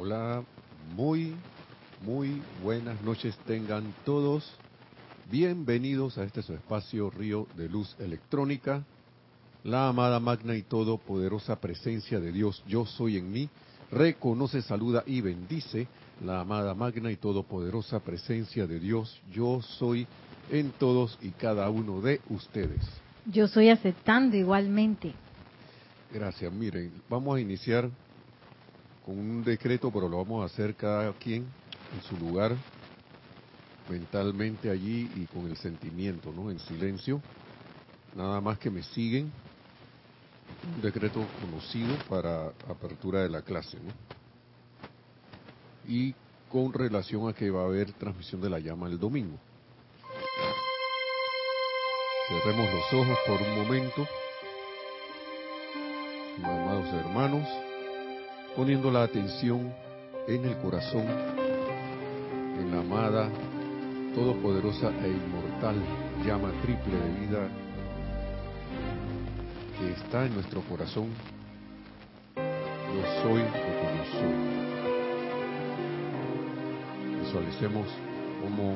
Hola, muy, muy buenas noches tengan todos. Bienvenidos a este su espacio Río de Luz Electrónica. La amada magna y todopoderosa presencia de Dios, yo soy en mí, reconoce, saluda y bendice la amada magna y todopoderosa presencia de Dios, yo soy en todos y cada uno de ustedes. Yo soy aceptando igualmente. Gracias. Miren, vamos a iniciar un decreto, pero lo vamos a hacer cada quien en su lugar, mentalmente allí y con el sentimiento, ¿no? En silencio. Nada más que me siguen. Un decreto conocido para apertura de la clase. Y con relación a que va a haber transmisión de la llama el domingo. Cerremos los ojos por un momento, amados hermanos poniendo la atención en el corazón, en la amada, todopoderosa e inmortal llama triple de vida que está en nuestro corazón. Yo soy lo que yo soy. Visualicemos cómo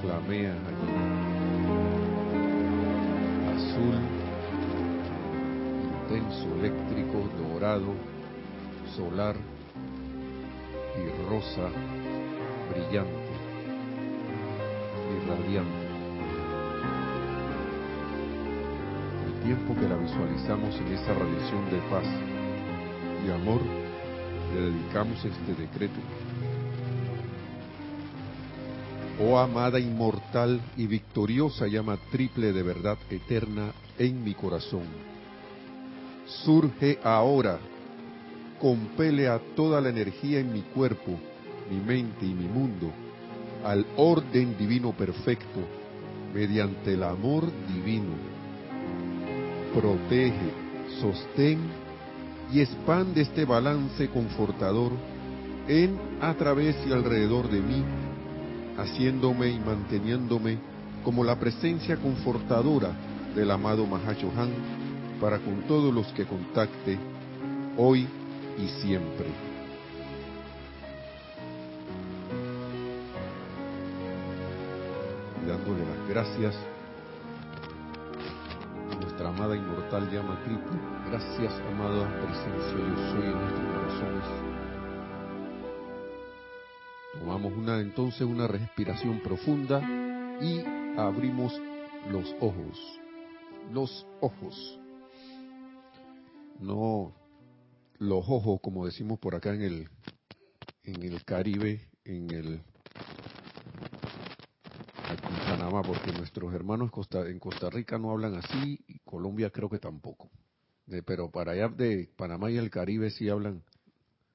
flamea allí. Azul, intenso, eléctrico, dorado, solar y rosa brillante y radiante. El tiempo que la visualizamos en esa radiación de paz y amor, le dedicamos este decreto. Oh amada inmortal y victoriosa llama triple de verdad eterna en mi corazón. Surge ahora compele a toda la energía en mi cuerpo, mi mente y mi mundo al orden divino perfecto mediante el amor divino. Protege, sostén y expande este balance confortador en, a través y alrededor de mí, haciéndome y manteniéndome como la presencia confortadora del amado Mahashohan para con todos los que contacte hoy y siempre. Dándole las gracias a nuestra amada inmortal llama triple. Gracias, amada presencia, yo soy en nuestros corazones. Tomamos una entonces una respiración profunda y abrimos los ojos. Los ojos. No los ojos, como decimos por acá en el, en el Caribe, en el en Panamá, porque nuestros hermanos en Costa Rica no hablan así y Colombia creo que tampoco. De, pero para allá de Panamá y el Caribe sí hablan,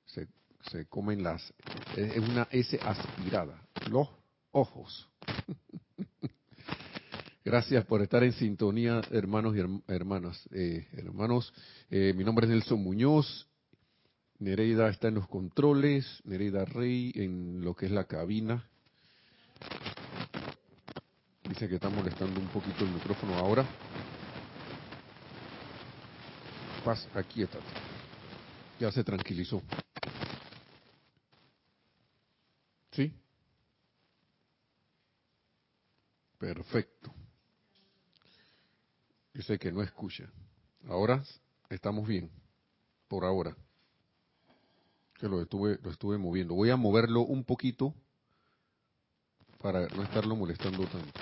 se, se comen las, es una S aspirada, los ojos. Gracias por estar en sintonía, hermanos y hermanas. Eh, hermanos, eh, mi nombre es Nelson Muñoz Nereida está en los controles, Nereida Rey en lo que es la cabina. Dice que está molestando un poquito el micrófono ahora. Paz, aquí está. Ya se tranquilizó. ¿Sí? Perfecto. Dice que no escucha. Ahora estamos bien. Por ahora que lo estuve, lo estuve moviendo. Voy a moverlo un poquito para no estarlo molestando tanto.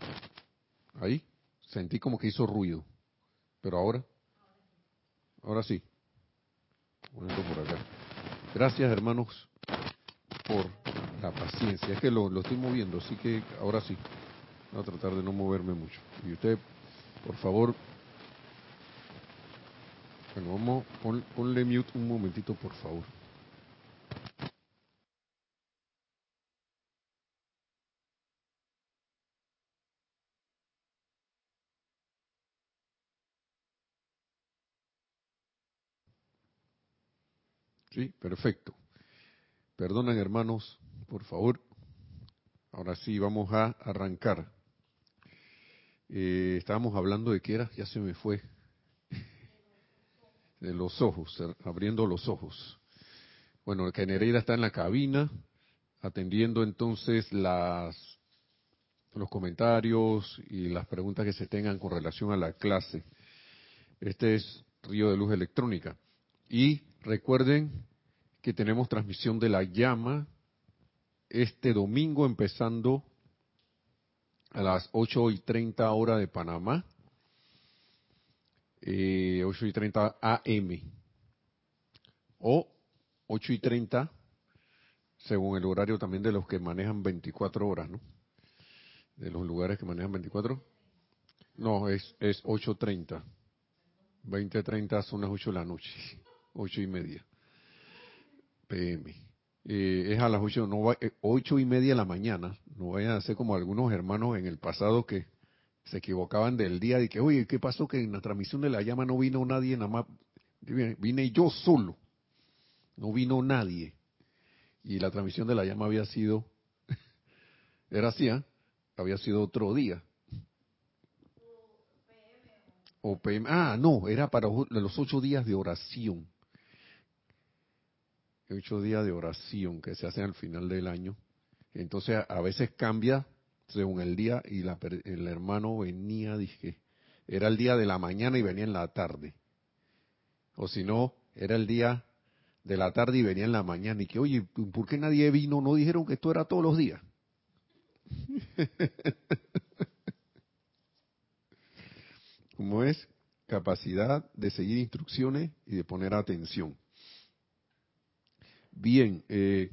Ahí, sentí como que hizo ruido. Pero ahora, ahora sí. por acá. Gracias hermanos por la paciencia. Es que lo, lo estoy moviendo, así que ahora sí. Voy a tratar de no moverme mucho. Y usted, por favor, bueno, vamos, ponle mute un momentito, por favor. Sí, perfecto. Perdonen hermanos, por favor. Ahora sí, vamos a arrancar. Eh, estábamos hablando de qué era, ya se me fue. De los ojos, abriendo los ojos. bueno, que Nereida está en la cabina, atendiendo entonces las los comentarios y las preguntas que se tengan con relación a la clase. Este es Río de Luz Electrónica. Y recuerden que tenemos transmisión de la llama este domingo empezando a las 8 y 30 hora de Panamá, eh, 8 y 30 AM, o 8 y 30 según el horario también de los que manejan 24 horas, ¿no? De los lugares que manejan 24. No, es, es 8.30. 20.30 son las 8 de la noche. 8 y media. PM. Eh, es a las 8, no va, 8 eh, y media de la mañana. No vayan a ser como algunos hermanos en el pasado que se equivocaban del día y que, oye, ¿qué pasó? Que en la transmisión de la llama no vino nadie, nada más vine yo solo. No vino nadie. Y la transmisión de la llama había sido, era así, ¿eh? había sido otro día. O PM, ah, no, era para los ocho días de oración ocho días de oración que se hacen al final del año. Entonces a, veces cambia según el día y el hermano venía, dije, era el día de la mañana y venía en la tarde. O si no, era el día de la tarde y venía en la mañana. Y que, oye, ¿por qué nadie vino? No dijeron que esto era todos los días. Como es capacidad de seguir instrucciones y de poner atención. Bien, eh,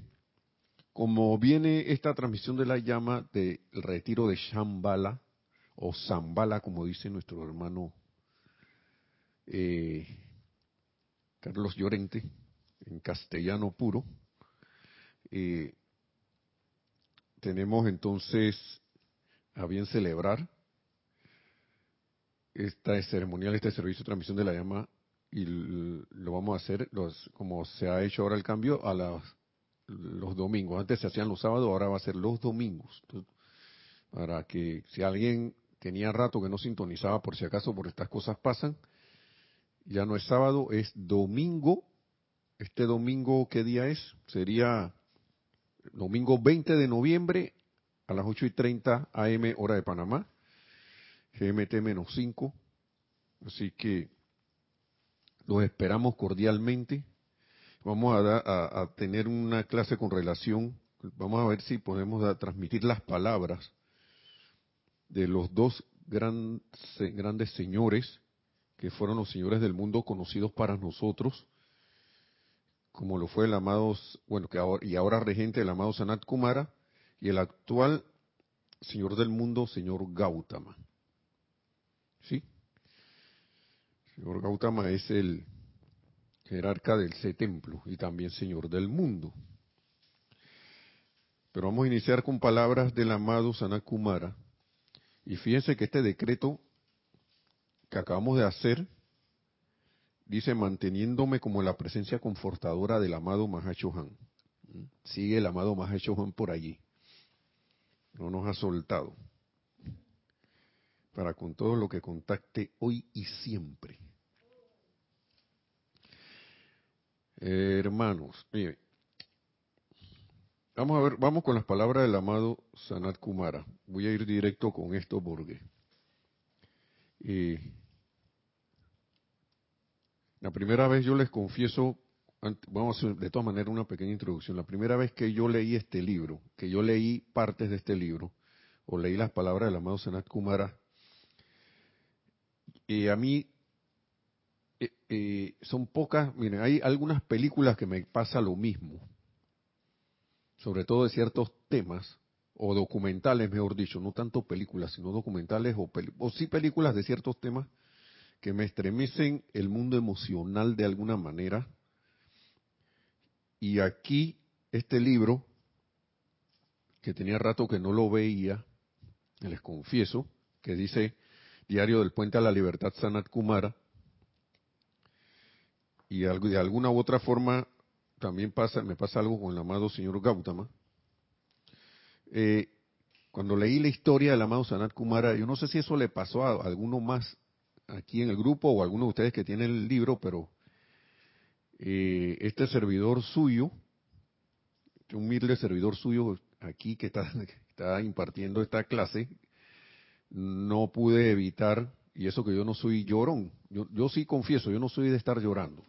como viene esta transmisión de la llama del retiro de Shambhala, o Zambala, como dice nuestro hermano eh, Carlos Llorente, en castellano puro, eh, tenemos entonces a bien celebrar esta ceremonial, este servicio de transmisión de la llama y lo vamos a hacer los, como se ha hecho ahora el cambio a los domingos. Antes se hacían los sábados, ahora va a ser los domingos. Para que si alguien tenía rato que no sintonizaba, por si acaso por estas cosas pasan, ya no es sábado, es domingo. Este domingo, ¿qué día es? Sería domingo 20 de noviembre a las 8 y 30 AM, hora de Panamá, GMT menos 5. Así que los esperamos cordialmente. Vamos a, tener una clase con relación, vamos a ver si podemos transmitir las palabras de los dos grandes señores que fueron los señores del mundo conocidos para nosotros, como lo fue el amado, bueno, que ahora, y ahora regente el amado Sanat Kumara, y el actual señor del mundo, señor Gautama. ¿Sí? Señor Gautama es el jerarca del C templo y también señor del mundo. Pero vamos a iniciar con palabras del amado Sanakumara. Y fíjense que este decreto que acabamos de hacer dice manteniéndome como la presencia confortadora del amado Mahachohan. Sigue el amado Mahachohan por allí. No nos ha soltado. Para con todo lo que contacte hoy y siempre. Hermanos, miren, vamos a ver, vamos con las palabras del amado Sanat Kumara. Voy a ir directo con esto porque la primera vez yo les confieso, vamos a hacer de todas maneras una pequeña introducción. La primera vez que yo leí este libro, que yo leí partes de este libro, o leí las palabras del amado Sanat Kumara, y a mí son pocas, miren, hay algunas películas que me pasa lo mismo, sobre todo de ciertos temas, o documentales, mejor dicho, no tanto películas, sino documentales o, o sí películas de ciertos temas que me estremecen el mundo emocional de alguna manera. Y aquí, este libro, que tenía rato que no lo veía, les confieso, que dice Diario del Puente a la Libertad Sanat Kumara, y de alguna u otra forma también pasa, me pasa algo con el amado señor Gautama. Eh, cuando leí la historia del amado Sanat Kumara, yo no sé si eso le pasó a alguno más aquí en el grupo o a alguno de ustedes que tiene el libro, pero eh, este servidor suyo humilde servidor suyo aquí que está, está impartiendo esta clase, no pude evitar, y eso que yo no soy llorón, yo, yo sí confieso, yo no soy de estar llorando.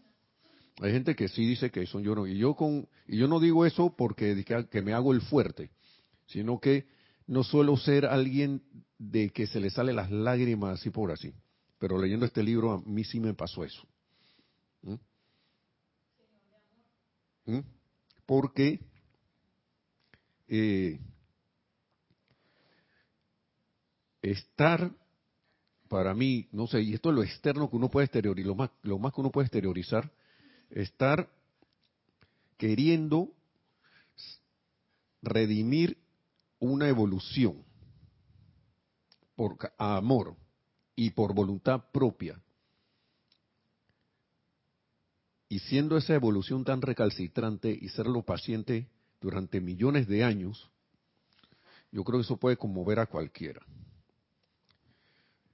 Hay gente que sí dice que son llorón, y yo con, y yo no digo eso porque que me hago el fuerte, sino que no suelo ser alguien de que se le sale las lágrimas así por así. Pero leyendo este libro a mí sí me pasó eso. ¿Mm? ¿Mm? Porque eh, estar para mí, no sé, y esto es lo externo que uno puede exteriorizar, lo más, lo más que uno puede exteriorizar, estar queriendo redimir una evolución por amor y por voluntad propia. Y siendo esa evolución tan recalcitrante y serlo paciente durante millones de años, yo creo que eso puede conmover a cualquiera.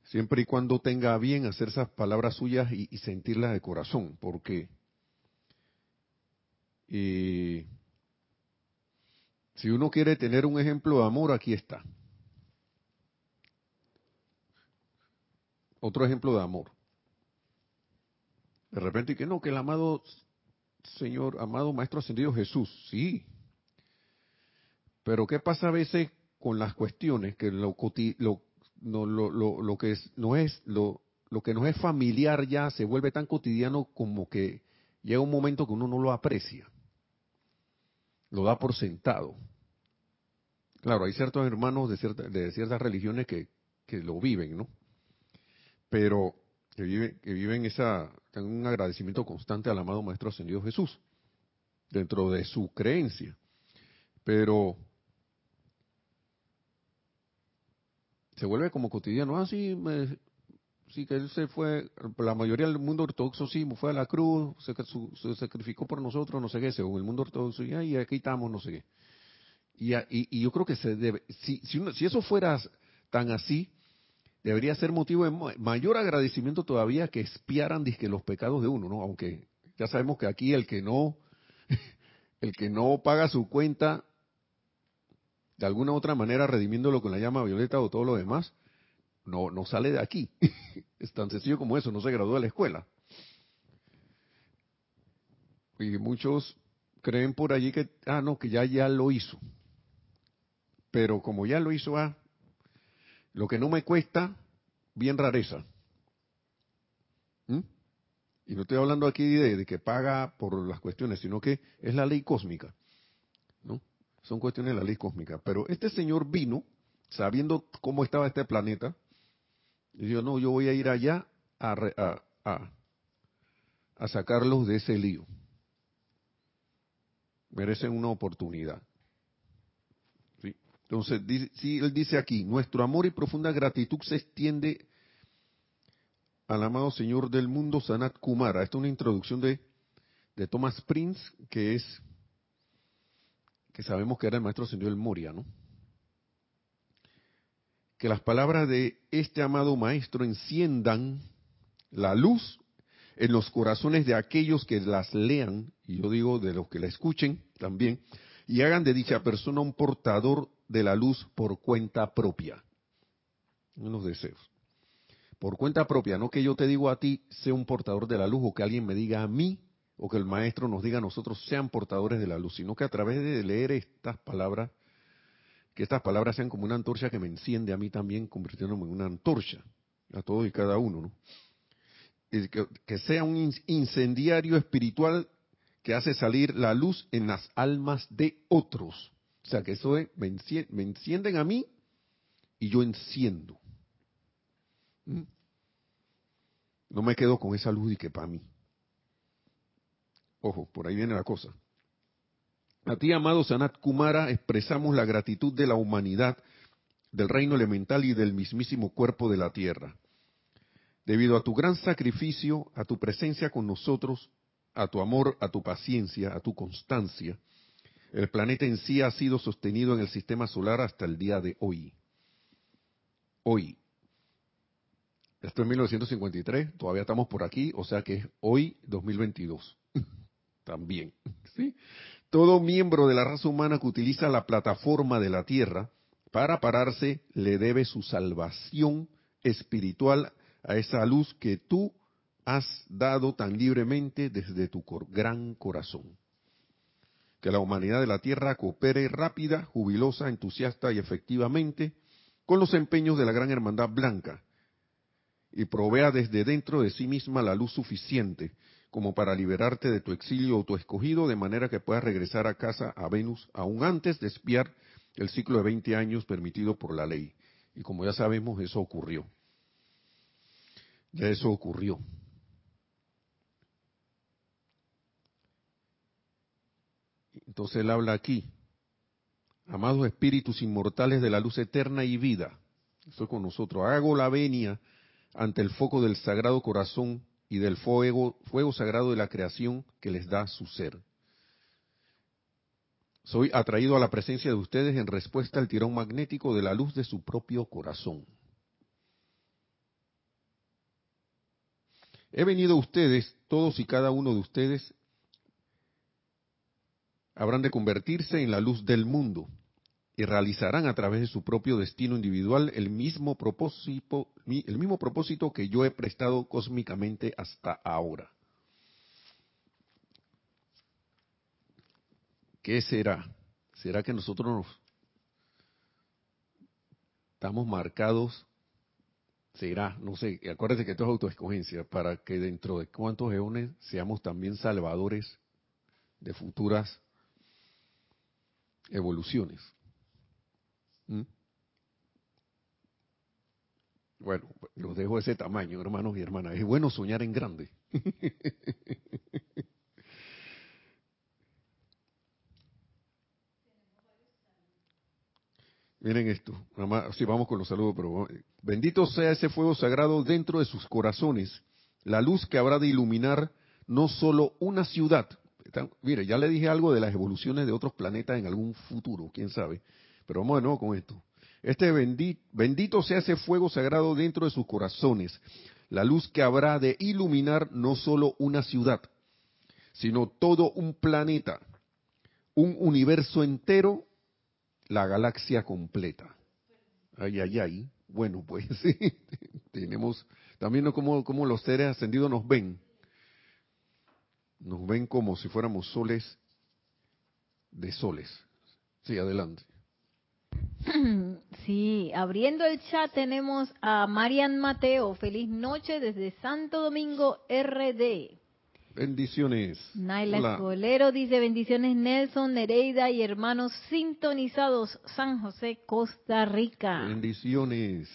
Siempre y cuando tenga bien hacer esas palabras suyas y, sentirlas de corazón, porque eh, si uno quiere tener un ejemplo de amor, aquí está. Otro ejemplo de amor. De repente, que no, que el amado Señor, amado Maestro Ascendido Jesús, sí. Pero ¿qué pasa a veces con las cuestiones que lo, que es, no es lo, lo que no es familiar ya se vuelve tan cotidiano como que llega un momento que uno no lo aprecia, lo da por sentado. Claro, hay ciertos hermanos de, de ciertas religiones que, lo viven, ¿no? Pero que viven, que viven esa, un agradecimiento constante al amado Maestro Ascendido Jesús, dentro de su creencia. Pero se vuelve como cotidiano. Ah, sí, sí que él se fue, la mayoría del mundo ortodoxo sí, fue a la cruz, se, sacrificó por nosotros, no sé qué, según el mundo ortodoxo, y aquí estamos, no sé qué. Y, yo creo que se debe, si, si, eso fuera tan así, debería ser motivo de mayor agradecimiento todavía que espiaran que los pecados de uno, ¿no? Aunque ya sabemos que aquí el que no, el que no paga su cuenta, de alguna u otra manera redimiéndolo con la llama violeta o todo lo demás, no, no sale de aquí. es tan sencillo como eso, no se graduó de la escuela. Y muchos creen por allí que, ah, no, que ya, ya lo hizo. Pero como ya lo hizo A, lo que no me cuesta, bien rareza. ¿Mm? Y no estoy hablando aquí de, que paga por las cuestiones, sino que es la ley cósmica. ¿no? Son cuestiones de la ley cósmica. Pero este señor vino, sabiendo cómo estaba este planeta, y dijo, no, yo voy a ir allá a, a, a, a sacarlos de ese lío. Merecen una oportunidad. Entonces, si él dice aquí, nuestro amor y profunda gratitud se extiende al amado Señor del mundo, Sanat Kumara. Esta es una introducción de, de Thomas Prince, que es, que sabemos que era el maestro Señor del Moria, ¿no? Que las palabras de este amado maestro enciendan la luz en los corazones de aquellos que las lean, y yo digo de los que la escuchen también, y hagan de dicha persona un portador de la luz por cuenta propia. Unos deseos. Por cuenta propia, no que yo te digo a ti, sea un portador de la luz, o que alguien me diga a mí, o que el maestro nos diga a nosotros, sean portadores de la luz, sino que a través de leer estas palabras, que estas palabras sean como una antorcha que me enciende a mí también, convirtiéndome en una antorcha, a todos y cada uno, ¿no? Que, que sea un incendiario espiritual que hace salir la luz en las almas de otros o sea, que eso es, me, encienden a mí y yo enciendo. ¿Mm? No me quedo con esa luz y que para mí. Ojo, por ahí viene la cosa. A ti, amado Sanat Kumara, expresamos la gratitud de la humanidad, del reino elemental y del mismísimo cuerpo de la tierra. Debido a tu gran sacrificio, a tu presencia con nosotros, a tu amor, a tu paciencia, a tu constancia, el planeta en sí ha sido sostenido en el sistema solar hasta el día de hoy. Hoy. Esto es 1953, todavía estamos por aquí, o sea que es hoy 2022. También, ¿sí? Todo miembro de la raza humana que utiliza la plataforma de la Tierra para pararse le debe su salvación espiritual a esa luz que tú has dado tan libremente desde tu gran corazón. Que la humanidad de la Tierra coopere rápida, jubilosa, entusiasta y efectivamente con los empeños de la gran hermandad blanca y provea desde dentro de sí misma la luz suficiente como para liberarte de tu exilio o tu escogido, de manera que puedas regresar a casa a Venus aún antes de espiar el ciclo de 20 años permitido por la ley. Y como ya sabemos, eso ocurrió. Ya eso ocurrió. Entonces él habla aquí, amados espíritus inmortales de la luz eterna y vida, estoy con nosotros, hago la venia ante el foco del sagrado corazón y del fuego, fuego sagrado de la creación que les da su ser. Soy atraído a la presencia de ustedes en respuesta al tirón magnético de la luz de su propio corazón. He venido a ustedes, todos y cada uno de ustedes habrán de convertirse en la luz del mundo y realizarán a través de su propio destino individual el mismo propósito, el mismo propósito que yo he prestado cósmicamente hasta ahora. ¿Qué será? ¿Será que nosotros estamos marcados? Será, no sé, acuérdense que esto es autoescogencia, para que dentro de cuántos eones seamos también salvadores de futuras evoluciones. ¿Mm? Bueno, los dejo ese tamaño, hermanos y hermanas. Es bueno soñar en grande. Miren esto, si vamos con los saludos, pero bendito sea ese fuego sagrado dentro de sus corazones, la luz que habrá de iluminar no solo una ciudad. mire, ya le dije algo de las evoluciones de otros planetas en algún futuro, quién sabe. Pero vamos con esto. Este bendito, bendito sea ese fuego sagrado dentro de sus corazones, la luz que habrá de iluminar no solo una ciudad, sino todo un planeta, un universo entero, la galaxia completa. Ay, ay, ay. Bueno, pues sí, tenemos también como, como los seres ascendidos nos ven. Nos ven como si fuéramos soles de soles. Sí, adelante. Sí, abriendo el chat tenemos a Marian Mateo. Feliz noche desde Santo Domingo RD. Bendiciones. Naila Escolero dice bendiciones Nelson, Nereida y hermanos sintonizados San José, Costa Rica. Bendiciones.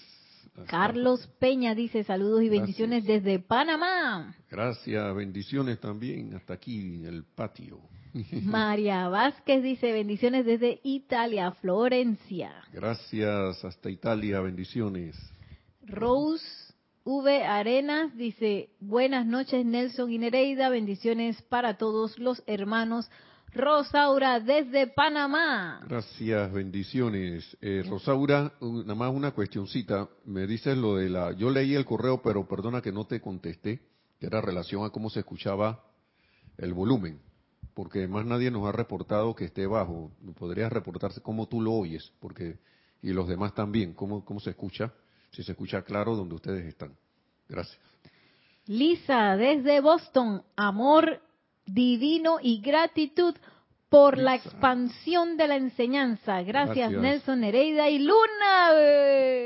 Carlos Peña dice saludos y bendiciones desde Panamá. Gracias, bendiciones también hasta aquí en el patio. María Vázquez dice bendiciones desde Italia, Florencia. Gracias, hasta Italia, bendiciones. Rose V. Arenas dice buenas noches Nelson y Nereida, bendiciones para todos los hermanos. Rosaura desde Panamá. Gracias, bendiciones. Eh, Rosaura, nada más una cuestioncita. Me dices lo de la... Yo leí el correo, pero perdona que no te contesté, que era relación a cómo se escuchaba el volumen porque más nadie nos ha reportado que esté bajo. Podrías reportarse cómo tú lo oyes, porque y los demás también, cómo, cómo se escucha, si se escucha claro donde ustedes están. Gracias. Lisa, desde Boston, amor divino y gratitud por la expansión de la enseñanza. Gracias, Nelson Nereida y Luna.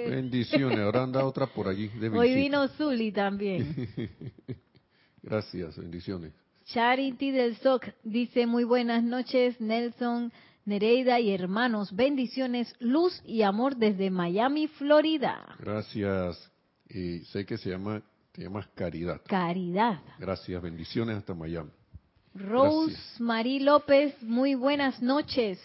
Bendiciones, ahora anda otra por allí. Hoy vino Zuli también. Gracias, bendiciones. Charity del SOC dice muy buenas noches, Nelson, Nereida y hermanos. Bendiciones, luz y amor desde Miami, Florida. Gracias. Y sé que se llama, te llamas Caridad. Caridad. Gracias, bendiciones hasta Miami. Rose Marie López, muy buenas noches.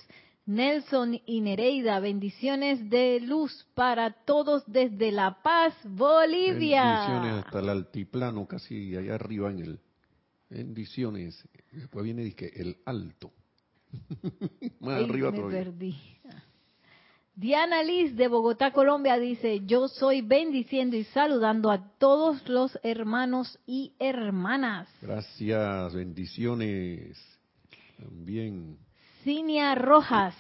Nelson y Nereida, bendiciones de luz para todos desde La Paz, Bolivia. Bendiciones hasta el altiplano, casi allá arriba en el Bendiciones. Después viene el alto. Más arriba me perdí. Diana Liz de Bogotá, Colombia dice, yo soy bendiciendo y saludando a todos los hermanos y hermanas. Gracias, bendiciones. También. Cinia Rojas.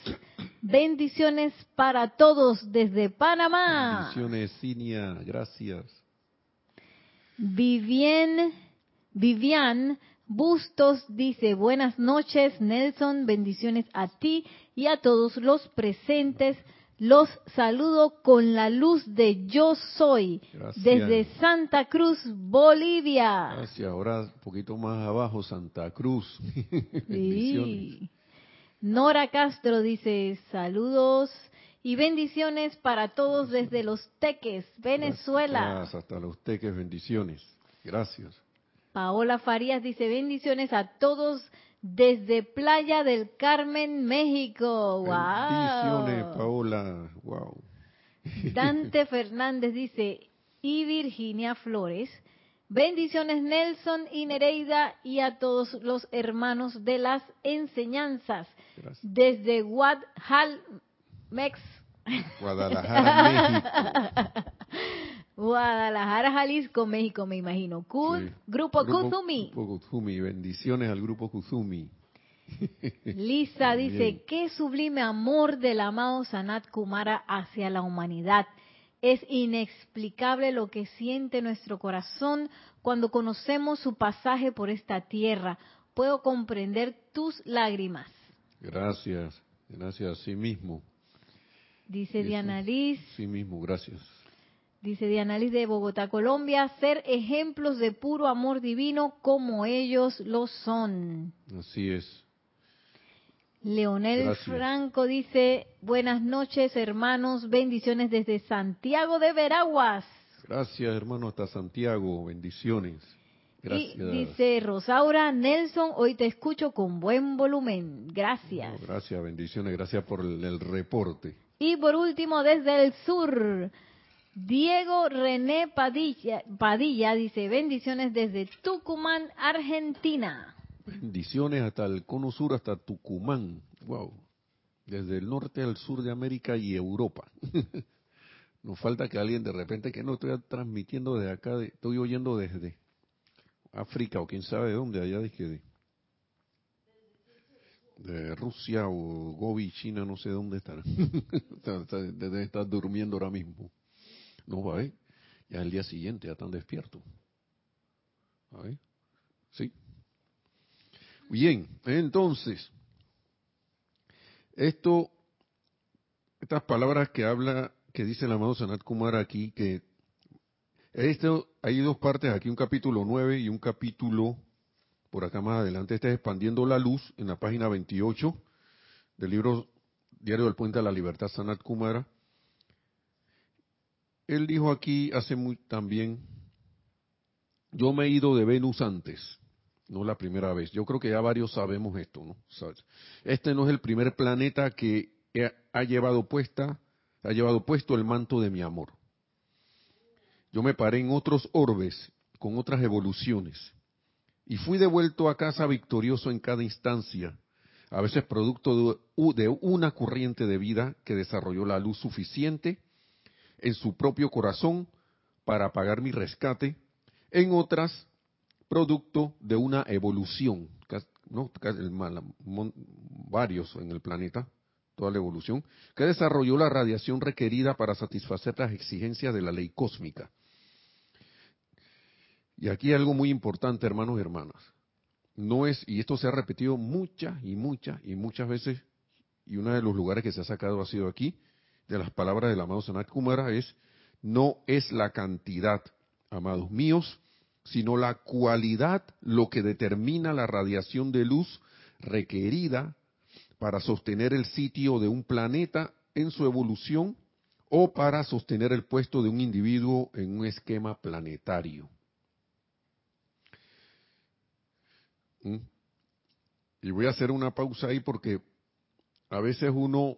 Bendiciones para todos desde Panamá. Bendiciones, Cinia, gracias. Vivien, Vivian Bustos dice, buenas noches Nelson, bendiciones a ti y a todos los presentes. Los saludo con la luz de yo soy desde Santa Cruz, Bolivia. Gracias. Ahora un poquito más abajo, Santa Cruz. Sí. Nora Castro dice saludos y bendiciones para todos desde Los Teques, Venezuela. Gracias, hasta Los Teques, bendiciones. Gracias. Paola Farías dice bendiciones a todos desde Playa del Carmen, México. ¡Wow! Bendiciones, Paola. ¡Wow! Dante Fernández dice, y Virginia Flores, bendiciones Nelson y Nereida y a todos los hermanos de las enseñanzas. Desde Guadalajara, México. Guadalajara, Jalisco, México, me imagino. Grupo, Kuzumi. Grupo Kuzumi, bendiciones al Grupo Kuzumi. Lisa dice, qué sublime amor del amado Sanat Kumara hacia la humanidad. Es inexplicable lo que siente nuestro corazón cuando conocemos su pasaje por esta tierra. Puedo comprender tus lágrimas. Gracias, gracias a sí mismo. Dice Diana Liz. Sí mismo, gracias. Dice Diana Liz de Bogotá, Colombia, ser ejemplos de puro amor divino como ellos lo son. Así es. Leonel Franco dice, buenas noches hermanos, bendiciones desde Santiago de Veraguas. Gracias hermano, hasta Santiago, bendiciones. Gracias. Y dice Rosaura Nelson, hoy te escucho con buen volumen. Gracias. gracias, bendiciones, gracias por el reporte. Y por último, desde el sur, Diego René Padilla, dice, bendiciones desde Tucumán, Argentina. Bendiciones hasta el cono sur, hasta Tucumán. Wow. Desde el norte al sur de América y Europa. Nos falta que alguien de repente que no estoy transmitiendo desde acá, estoy oyendo desde África o quién sabe de dónde, allá dije de, Rusia o Gobi, China, no sé dónde estará. Deben estar durmiendo ahora mismo. No va, ¿eh? Ya el día siguiente ya están despiertos. ¿Ahí? ¿Sí? Bien, entonces, esto, estas palabras que habla, que dice el amado Sanat Kumar aquí, que esto, hay dos partes aquí, un capítulo 9 y un capítulo, por acá más adelante, este es Expandiendo la Luz, en la página 28 del libro Diario del Puente a la Libertad Sanat Kumara él dijo aquí hace muy también, yo me he ido de Venus antes, no la primera vez. Yo creo que ya varios sabemos esto, ¿no? Este no es el primer planeta que ha llevado puesta, ha llevado puesto el manto de mi amor. Yo me paré en otros orbes con otras evoluciones y fui devuelto a casa victorioso en cada instancia, a veces producto de una corriente de vida que desarrolló la luz suficiente en su propio corazón para pagar mi rescate, en otras producto de una evolución, varios en el planeta, toda la evolución, que desarrolló la radiación requerida para satisfacer las exigencias de la ley cósmica. Y aquí hay algo muy importante, hermanos y hermanas. No es, y esto se ha repetido muchas y muchas y muchas veces, y uno de los lugares que se ha sacado ha sido aquí, de las palabras del amado Sanat Kumara es, no es la cantidad, amados míos, sino la cualidad lo que determina la radiación de luz requerida para sostener el sitio de un planeta en su evolución o para sostener el puesto de un individuo en un esquema planetario. ¿Mm? Y voy a hacer una pausa ahí porque a veces uno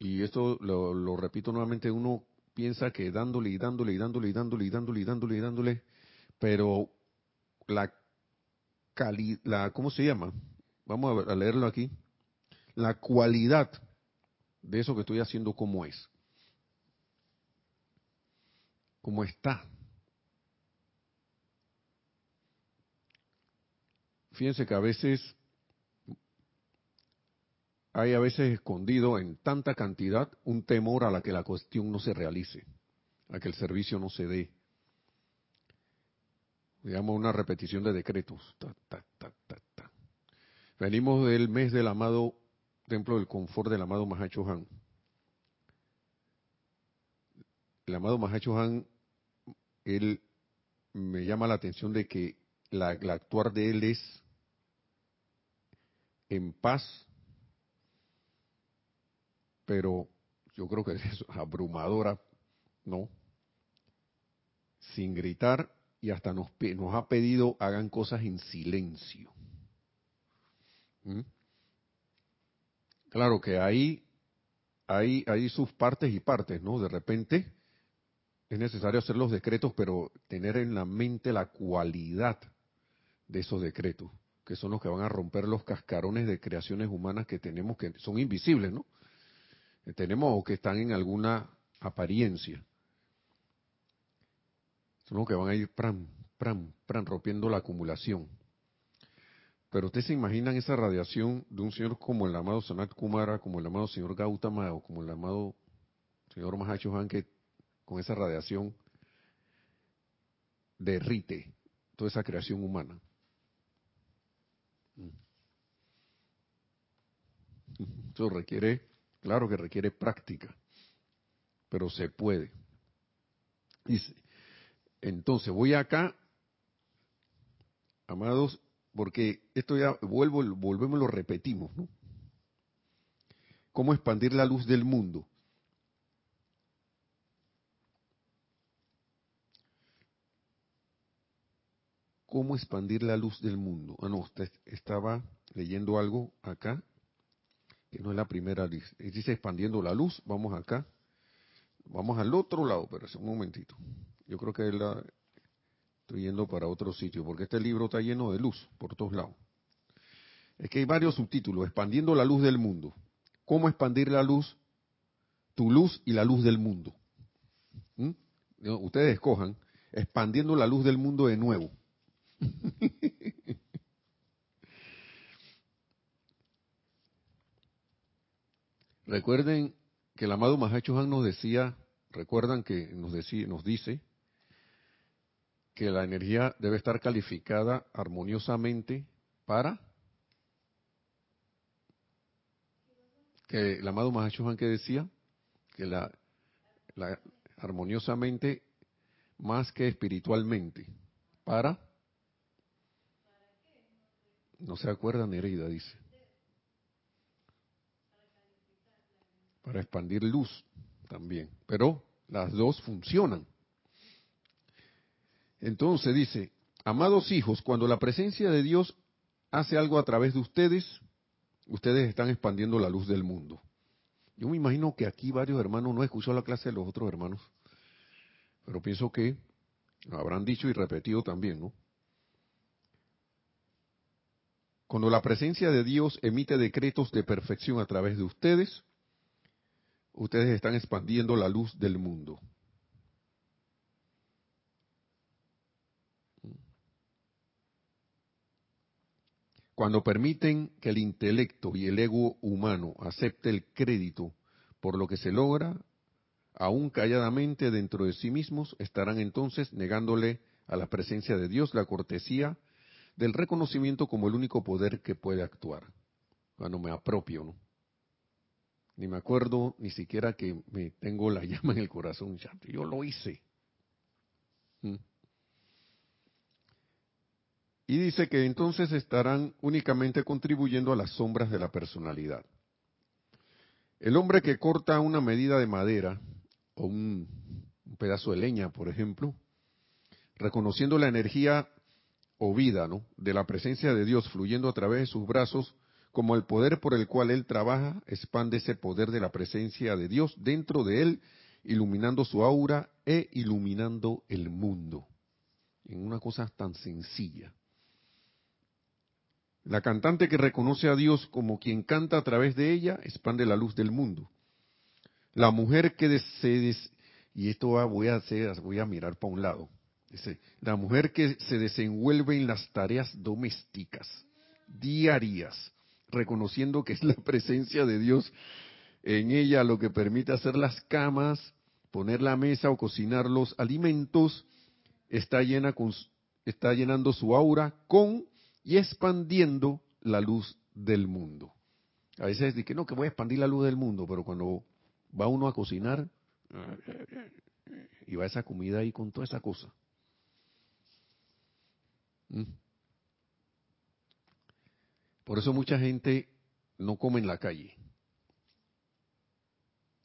y esto lo, repito nuevamente, uno piensa que dándole y dándole y dándole y dándole y dándole y dándole y dándole, pero la calidad, la, ¿cómo se llama? Vamos a, leerlo aquí. La cualidad de eso que estoy haciendo, ¿cómo es? ¿Cómo está? Fíjense que a veces hay a veces escondido en tanta cantidad un temor a la que la cuestión no se realice, a que el servicio no se dé. Digamos una repetición de decretos. Venimos del mes del amado Templo del Confort del amado Mahacho Han. El amado Mahacho Han, él me llama la atención de que la, actuar de él es en paz, pero yo creo que es abrumadora, ¿no? Sin gritar y hasta nos, nos ha pedido hagan cosas en silencio. ¿Mm? Claro que ahí hay, hay sus partes y partes, ¿no? De repente es necesario hacer los decretos, pero tener en la mente la cualidad de esos decretos, que son los que van a romper los cascarones de creaciones humanas que tenemos, que son invisibles, ¿no? Que tenemos o que están en alguna apariencia. Son los que van a ir pram, pram, pram, rompiendo la acumulación. Pero ustedes se imaginan esa radiación de un señor como el amado Sanat Kumara, como el amado señor Gautama o como el amado señor Mahacho Han, que con esa radiación derrite toda esa creación humana. Eso requiere, claro que requiere práctica, pero se puede. Entonces, voy acá, amados, porque esto ya vuelvo, volvemos, lo repetimos, ¿no? ¿Cómo expandir la luz del mundo? ¿Cómo expandir la luz del mundo? Ah, no, usted estaba leyendo algo acá, que no es la primera, dice expandiendo la luz, vamos acá, vamos al otro lado, pero es un momentito. Yo creo que Estoy yendo para otro sitio, porque este libro está lleno de luz por todos lados. Es que hay varios subtítulos, expandiendo la luz del mundo. ¿Cómo expandir la luz? Tu luz y la luz del mundo. ¿Mm? Ustedes escojan, expandiendo la luz del mundo de nuevo. Recuerden que el amado Mahacho Han nos decía, recuerdan que nos, decía, nos dice que la energía debe estar calificada armoniosamente para que el amado Mahachohan que decía que la, armoniosamente más que espiritualmente para no se acuerda Nereida dice para expandir luz también pero las dos funcionan entonces dice, amados hijos, cuando la presencia de Dios hace algo a través de ustedes, ustedes están expandiendo la luz del mundo. Yo me imagino que aquí varios hermanos no escuchado la clase de los otros hermanos, pero pienso que lo habrán dicho y repetido también, ¿no? Cuando la presencia de Dios emite decretos de perfección a través de ustedes, ustedes están expandiendo la luz del mundo. Cuando permiten que el intelecto y el ego humano acepte el crédito por lo que se logra, aún calladamente dentro de sí mismos, estarán entonces negándole a la presencia de Dios la cortesía del reconocimiento como el único poder que puede actuar. Cuando me apropio, ¿no? Ni me acuerdo ni siquiera que me tengo la llama en el corazón, yo lo hice. ¿Mm? Y dice que entonces estarán únicamente contribuyendo a las sombras de la personalidad. El hombre que corta una medida de madera o un, pedazo de leña, por ejemplo, reconociendo la energía o vida ¿no? de la presencia de Dios fluyendo a través de sus brazos, como el poder por el cual él trabaja, expande ese poder de la presencia de Dios dentro de él, iluminando su aura e iluminando el mundo. En una cosa tan sencilla. La cantante que reconoce a Dios como quien canta a través de ella expande la luz del mundo. La mujer que se y esto voy a hacer, voy a mirar para un lado. Dice, la mujer que se desenvuelve en las tareas domésticas, diarias, reconociendo que es la presencia de Dios en ella lo que permite hacer las camas, poner la mesa o cocinar los alimentos, está llena con, está llenando su aura con y expandiendo la luz del mundo. A veces dice que no, que voy a expandir la luz del mundo, pero cuando va uno a cocinar y va esa comida ahí con toda esa cosa. Por eso mucha gente no come en la calle.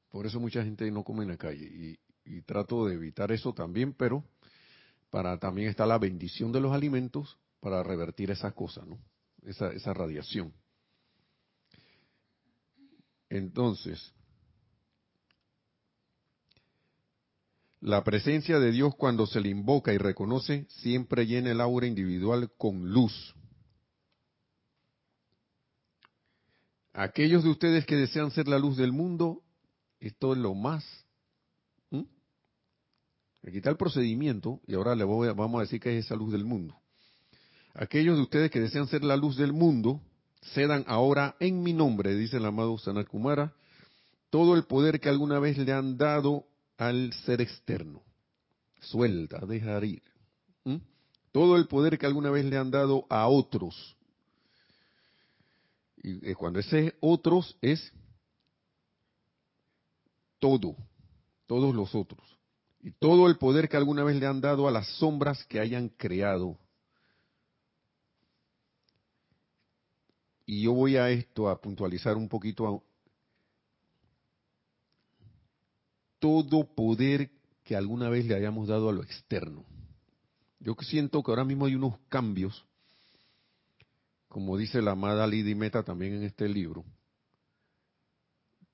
Por eso mucha gente no come en la calle. Y, y trato de evitar eso también, pero para también está la bendición de los alimentos para revertir esa cosa, ¿no? Esa, esa radiación. Entonces, la presencia de Dios cuando se le invoca y reconoce siempre llena el aura individual con luz. Aquellos de ustedes que desean ser la luz del mundo, esto es lo más Aquí está el procedimiento y ahora le voy vamos a decir que es esa luz del mundo. Aquellos de ustedes que desean ser la luz del mundo, cedan ahora en mi nombre, dice el amado Sanat Kumara, todo el poder que alguna vez le han dado al ser externo. Suelta, dejar ir. Todo el poder que alguna vez le han dado a otros. Y eh, cuando ese otros es todo, todos los otros y todo el poder que alguna vez le han dado a las sombras que hayan creado. Y yo voy a esto a puntualizar un poquito a todo poder que alguna vez le hayamos dado a lo externo. Yo siento que ahora mismo hay unos cambios, como dice la amada Lady Meta también en este libro,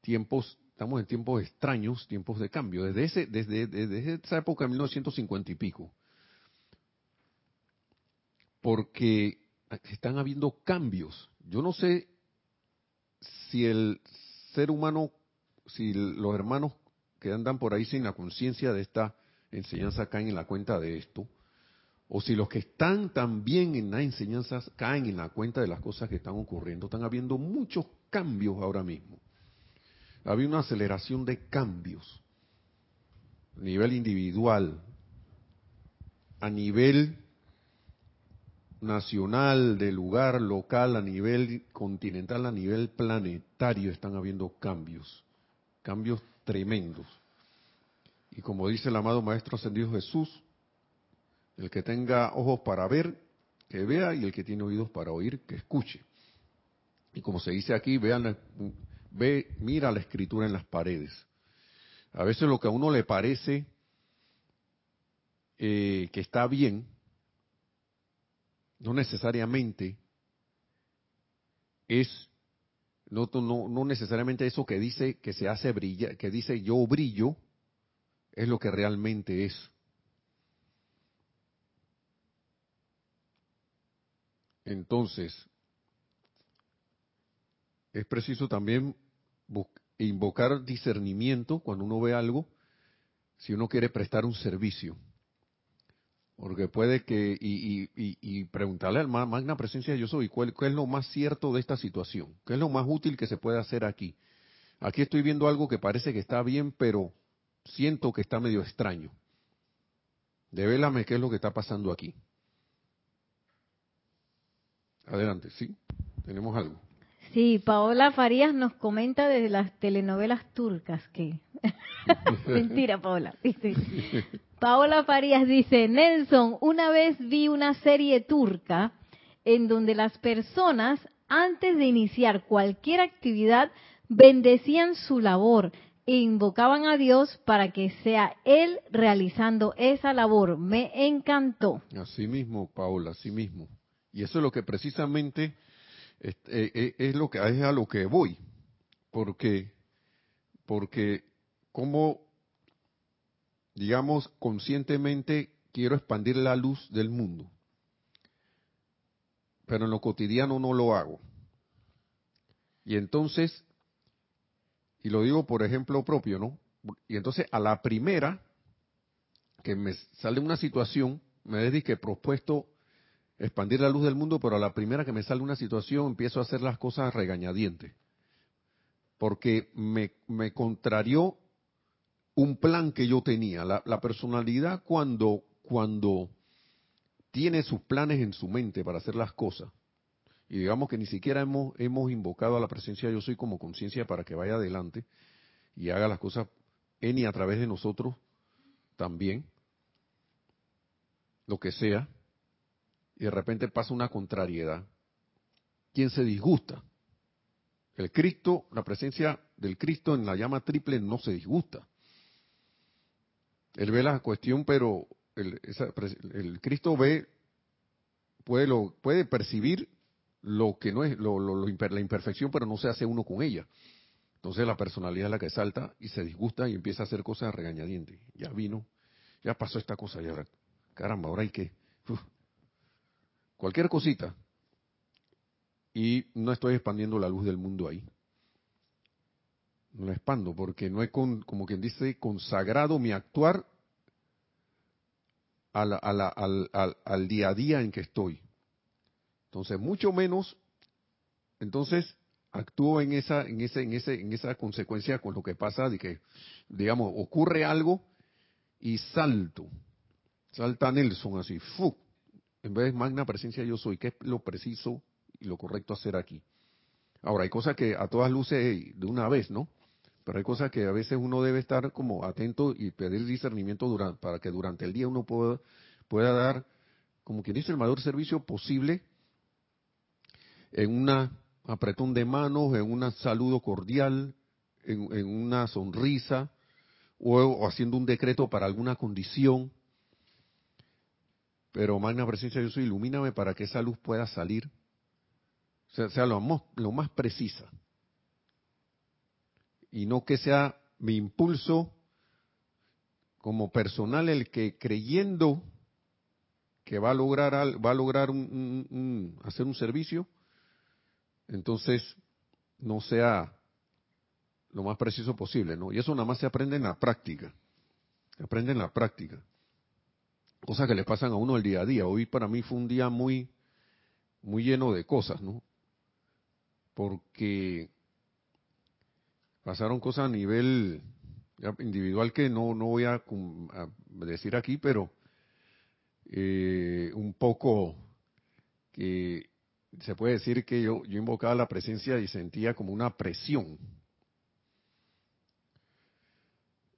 tiempos estamos en tiempos extraños, tiempos de cambio, desde, ese, desde, desde esa época de 1950 y pico. Porque están habiendo cambios. Yo no sé si el ser humano, si los hermanos que andan por ahí sin la conciencia de esta enseñanza caen en la cuenta de esto, o si los que están también en las enseñanzas caen en la cuenta de las cosas que están ocurriendo. Están habiendo muchos cambios ahora mismo había una aceleración de cambios a nivel individual, a nivel nacional, de lugar local, a nivel continental, a nivel planetario están habiendo cambios, cambios tremendos. Y como dice el amado Maestro Ascendido Jesús, el que tenga ojos para ver, que vea, y el que tiene oídos para oír, que escuche. Y como se dice aquí, vean ve, mira la escritura en las paredes. A veces lo que a uno le parece eh, que está bien, no necesariamente es, no, no, no necesariamente eso que dice que se hace brillar, que dice yo brillo, es lo que realmente es. Entonces, es preciso también invocar discernimiento cuando uno ve algo, si uno quiere prestar un servicio. Porque puede que, y, preguntarle al magna presencia de yo soy, ¿cuál, ¿qué es lo más cierto de esta situación? ¿Qué es lo más útil que se puede hacer aquí? Aquí estoy viendo algo que parece que está bien, pero siento que está medio extraño. Devélame qué es lo que está pasando aquí. Adelante, ¿sí? Tenemos algo. Sí, Paola Farías nos comenta desde las telenovelas turcas que... Mentira, Paola. Paola Farías dice, Nelson, una vez vi una serie turca en donde las personas, antes de iniciar cualquier actividad, bendecían su labor e invocaban a Dios para que sea Él realizando esa labor. Me encantó. Así mismo, Paola, así mismo. Y eso es lo que precisamente es, eh, eh, es, lo que es a lo que voy, porque porque como digamos conscientemente quiero expandir la luz del mundo, pero en lo cotidiano no lo hago. Y entonces, y lo digo por ejemplo propio, ¿no? Y entonces a la primera que me sale una situación, me dedique propuesto expandir la luz del mundo, pero a la primera que me sale una situación empiezo a hacer las cosas regañadientes. Porque me, contrarió un plan que yo tenía. La, la, personalidad cuando, cuando tiene sus planes en su mente para hacer las cosas, y digamos que ni siquiera hemos, hemos invocado a la presencia yo soy como conciencia para que vaya adelante y haga las cosas en y a través de nosotros también, lo que sea, y de repente pasa una contrariedad. ¿Quién se disgusta? El Cristo, la presencia del Cristo en la llama triple no se disgusta. Él ve la cuestión, pero el, Cristo ve, puede, lo, puede percibir lo que no es lo, la imperfección, pero no se hace uno con ella. Entonces la personalidad es la que salta y se disgusta y empieza a hacer cosas regañadientes. Ya vino, ya pasó esta cosa, ya caramba, ahora hay que cualquier cosita. Y no estoy expandiendo la luz del mundo ahí. No la expando porque no he, con, como quien dice, consagrado mi actuar al, al día a día en que estoy. Entonces, mucho menos, entonces actúo en esa, en ese, en ese, en esa consecuencia con lo que pasa de que, digamos, ocurre algo y salto, salta Nelson así, ¡fu! En vez de magna presencia yo soy, ¿qué es lo preciso y lo correcto hacer aquí? Ahora, hay cosas que a todas luces de una vez, ¿no? Pero hay cosas que a veces uno debe estar como atento y pedir discernimiento durante, para que durante el día uno pueda, pueda dar, como quien dice, el mayor servicio posible en una apretón de manos, en un saludo cordial, en, una sonrisa, o, haciendo un decreto para alguna condición. Pero magna presencia yo soy, ilumíname para que esa luz pueda salir, sea, lo, más, lo más precisa. Y no que sea mi impulso como personal el que creyendo que va a lograr va a lograr hacer un servicio entonces no sea lo más preciso posible, ¿no? Y eso nada más se aprende en la práctica, se aprende en la práctica. Cosas que le pasan a uno el día a día. Hoy para mí fue un día muy, muy lleno de cosas, ¿no? Porque pasaron cosas a nivel individual que no, no voy a, decir aquí, pero eh, un poco que se puede decir que yo, yo invocaba la presencia y sentía como una presión.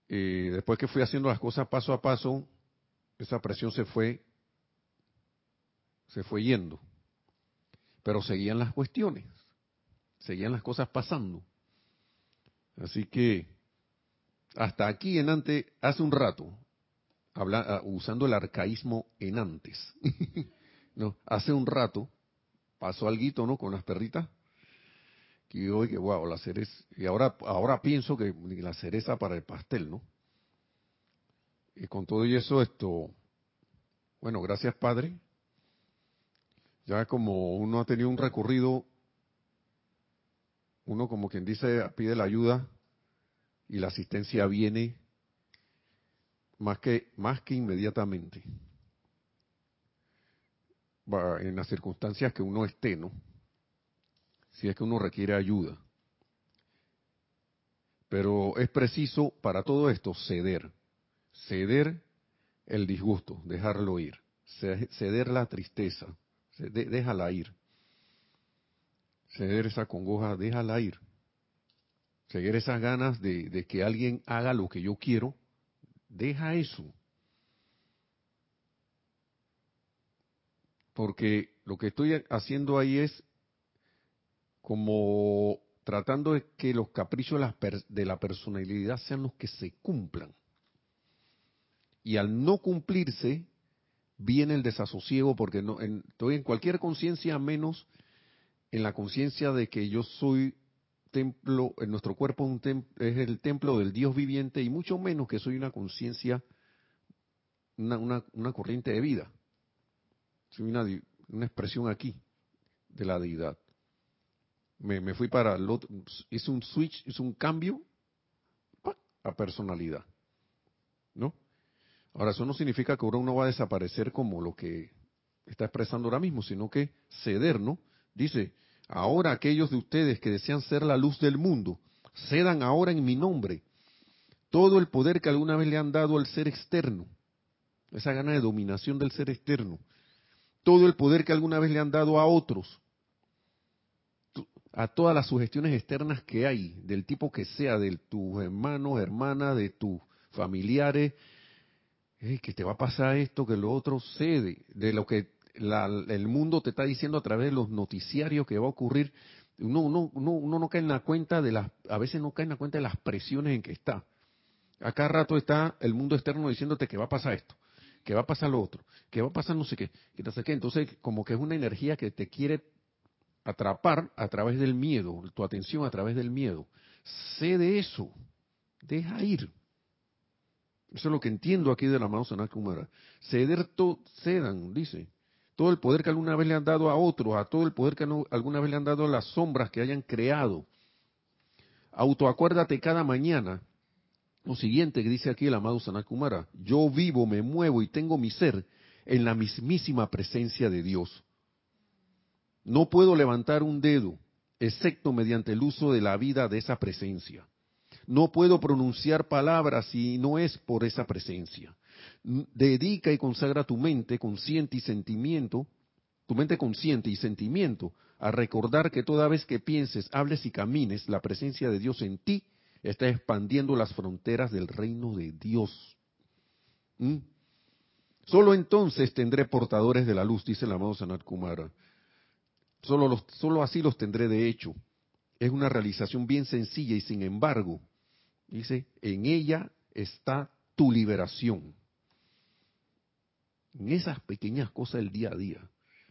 Y después que fui haciendo las cosas paso a paso, esa presión se fue, se fue yendo. Pero seguían las cuestiones, seguían las cosas pasando. Así que hasta aquí en antes, hace un rato, habla, ah, usando el arcaísmo en antes, no, hace un rato pasó algo, ¿no? Con las perritas. Que hoy que wow, la cereza. Y ahora, ahora pienso que la cereza para el pastel, ¿no? Y con todo y eso, esto, bueno, gracias Padre. Ya como uno ha tenido un recorrido, uno como quien dice, pide la ayuda y la asistencia viene más que, más que inmediatamente en las circunstancias que uno esté, ¿no? Si es que uno requiere ayuda. Pero es preciso para todo esto ceder, ceder el disgusto, dejarlo ir, ceder la tristeza, déjala ir, ceder esa congoja, déjala ir, ceder esas ganas de, que alguien haga lo que yo quiero, deja eso. Porque lo que estoy haciendo ahí es como tratando de que los caprichos de la personalidad sean los que se cumplan. Y al no cumplirse, viene el desasosiego, porque no, estoy en cualquier conciencia menos en la conciencia de que yo soy templo, en nuestro cuerpo es el templo del Dios viviente, y mucho menos que soy una conciencia, una, una corriente de vida una, una expresión aquí de la deidad. Me, me fui para el otro, hice un switch, hice un cambio a personalidad. ¿No? Ahora, eso no significa que uno va a desaparecer como lo que está expresando ahora mismo, sino que ceder, ¿no? Dice, ahora aquellos de ustedes que desean ser la luz del mundo, cedan ahora en mi nombre todo el poder que alguna vez le han dado al ser externo, esa gana de dominación del ser externo, todo el poder que alguna vez le han dado a otros, a todas las sugestiones externas que hay, del tipo que sea, de tus hermanos, hermanas, de tus familiares, que te va a pasar esto, que lo otro, cede, de lo que el mundo te está diciendo a través de los noticiarios que va a ocurrir, uno, uno, uno, no cae en la cuenta de las, a veces no cae en la cuenta de las presiones en que está. Acá rato está el mundo externo diciéndote que va a pasar esto, que va a pasar lo otro, que va a pasar no sé qué, no sé qué. Entonces, como que es una energía que te quiere atrapar a través del miedo, tu atención a través del miedo. Sé de eso, deja ir. Eso es lo que entiendo aquí de la mano Sanat Kumara. Ceder to, cedan, dice. Todo el poder que alguna vez le han dado a otros, a todo el poder que alguna vez le han dado a las sombras que hayan creado. Autoacuérdate cada mañana. Lo siguiente que dice aquí el amado Sanat Kumara. Yo vivo, me muevo y tengo mi ser en la mismísima presencia de Dios. No puedo levantar un dedo, excepto mediante el uso de la vida de esa presencia. No puedo pronunciar palabras si no es por esa presencia. Dedica y consagra tu mente consciente y sentimiento, tu mente consciente y sentimiento, a recordar que toda vez que pienses, hables y camines, la presencia de Dios en ti está expandiendo las fronteras del reino de Dios. ¿Mm? Solo entonces tendré portadores de la luz, dice el amado Sanat Kumara. Solo, solo así los tendré de hecho. Es una realización bien sencilla y sin embargo, dice, en ella está tu liberación. En esas pequeñas cosas del día a día.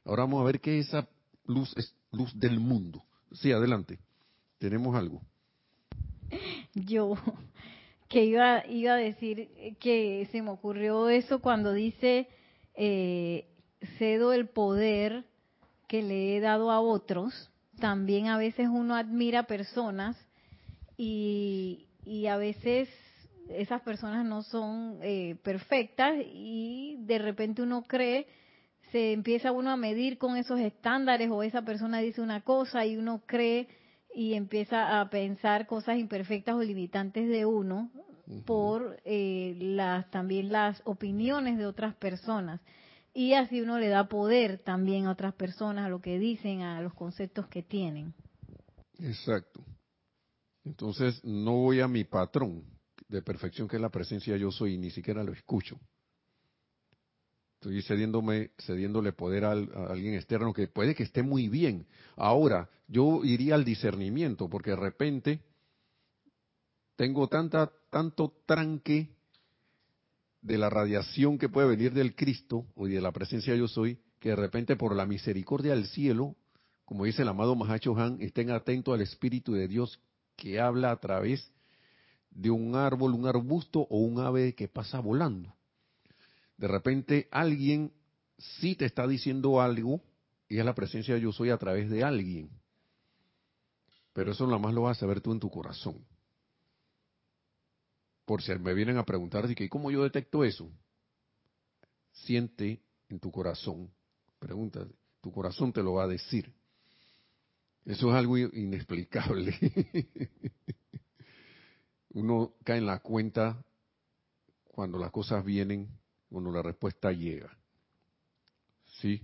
Ahora vamos a ver qué esa luz es luz del mundo. Sí, adelante. Tenemos algo. Yo que iba, iba a decir que se me ocurrió eso cuando dice eh, cedo el poder que le he dado a otros, también a veces uno admira personas y, a veces esas personas no son eh, perfectas y de repente uno cree, se empieza uno a medir con esos estándares o esa persona dice una cosa y uno cree y empieza a pensar cosas imperfectas o limitantes de uno por eh, las también las opiniones de otras personas y así uno le da poder también a otras personas, a lo que dicen, a los conceptos que tienen. Exacto. Entonces no voy a mi patrón de perfección que es la presencia yo soy, ni siquiera lo escucho. Estoy cediéndome, cediéndole poder a alguien externo que puede que esté muy bien. Ahora, yo iría al discernimiento, porque de repente tengo tanta, tanto tranque de la radiación que puede venir del Cristo o de la presencia yo soy, que de repente por la misericordia del cielo, como dice el amado Mahacho Han, estén atentos al Espíritu de Dios que habla a través de un árbol, un arbusto o un ave que pasa volando. De repente alguien sí te está diciendo algo y es la presencia de yo soy a través de alguien. Pero eso nada más lo vas a saber tú en tu corazón por si me vienen a preguntar, ¿y cómo yo detecto eso? Siente en tu corazón, pregunta, tu corazón te lo va a decir. Eso es algo inexplicable. Uno cae en la cuenta cuando las cosas vienen, cuando la respuesta llega. ¿Sí?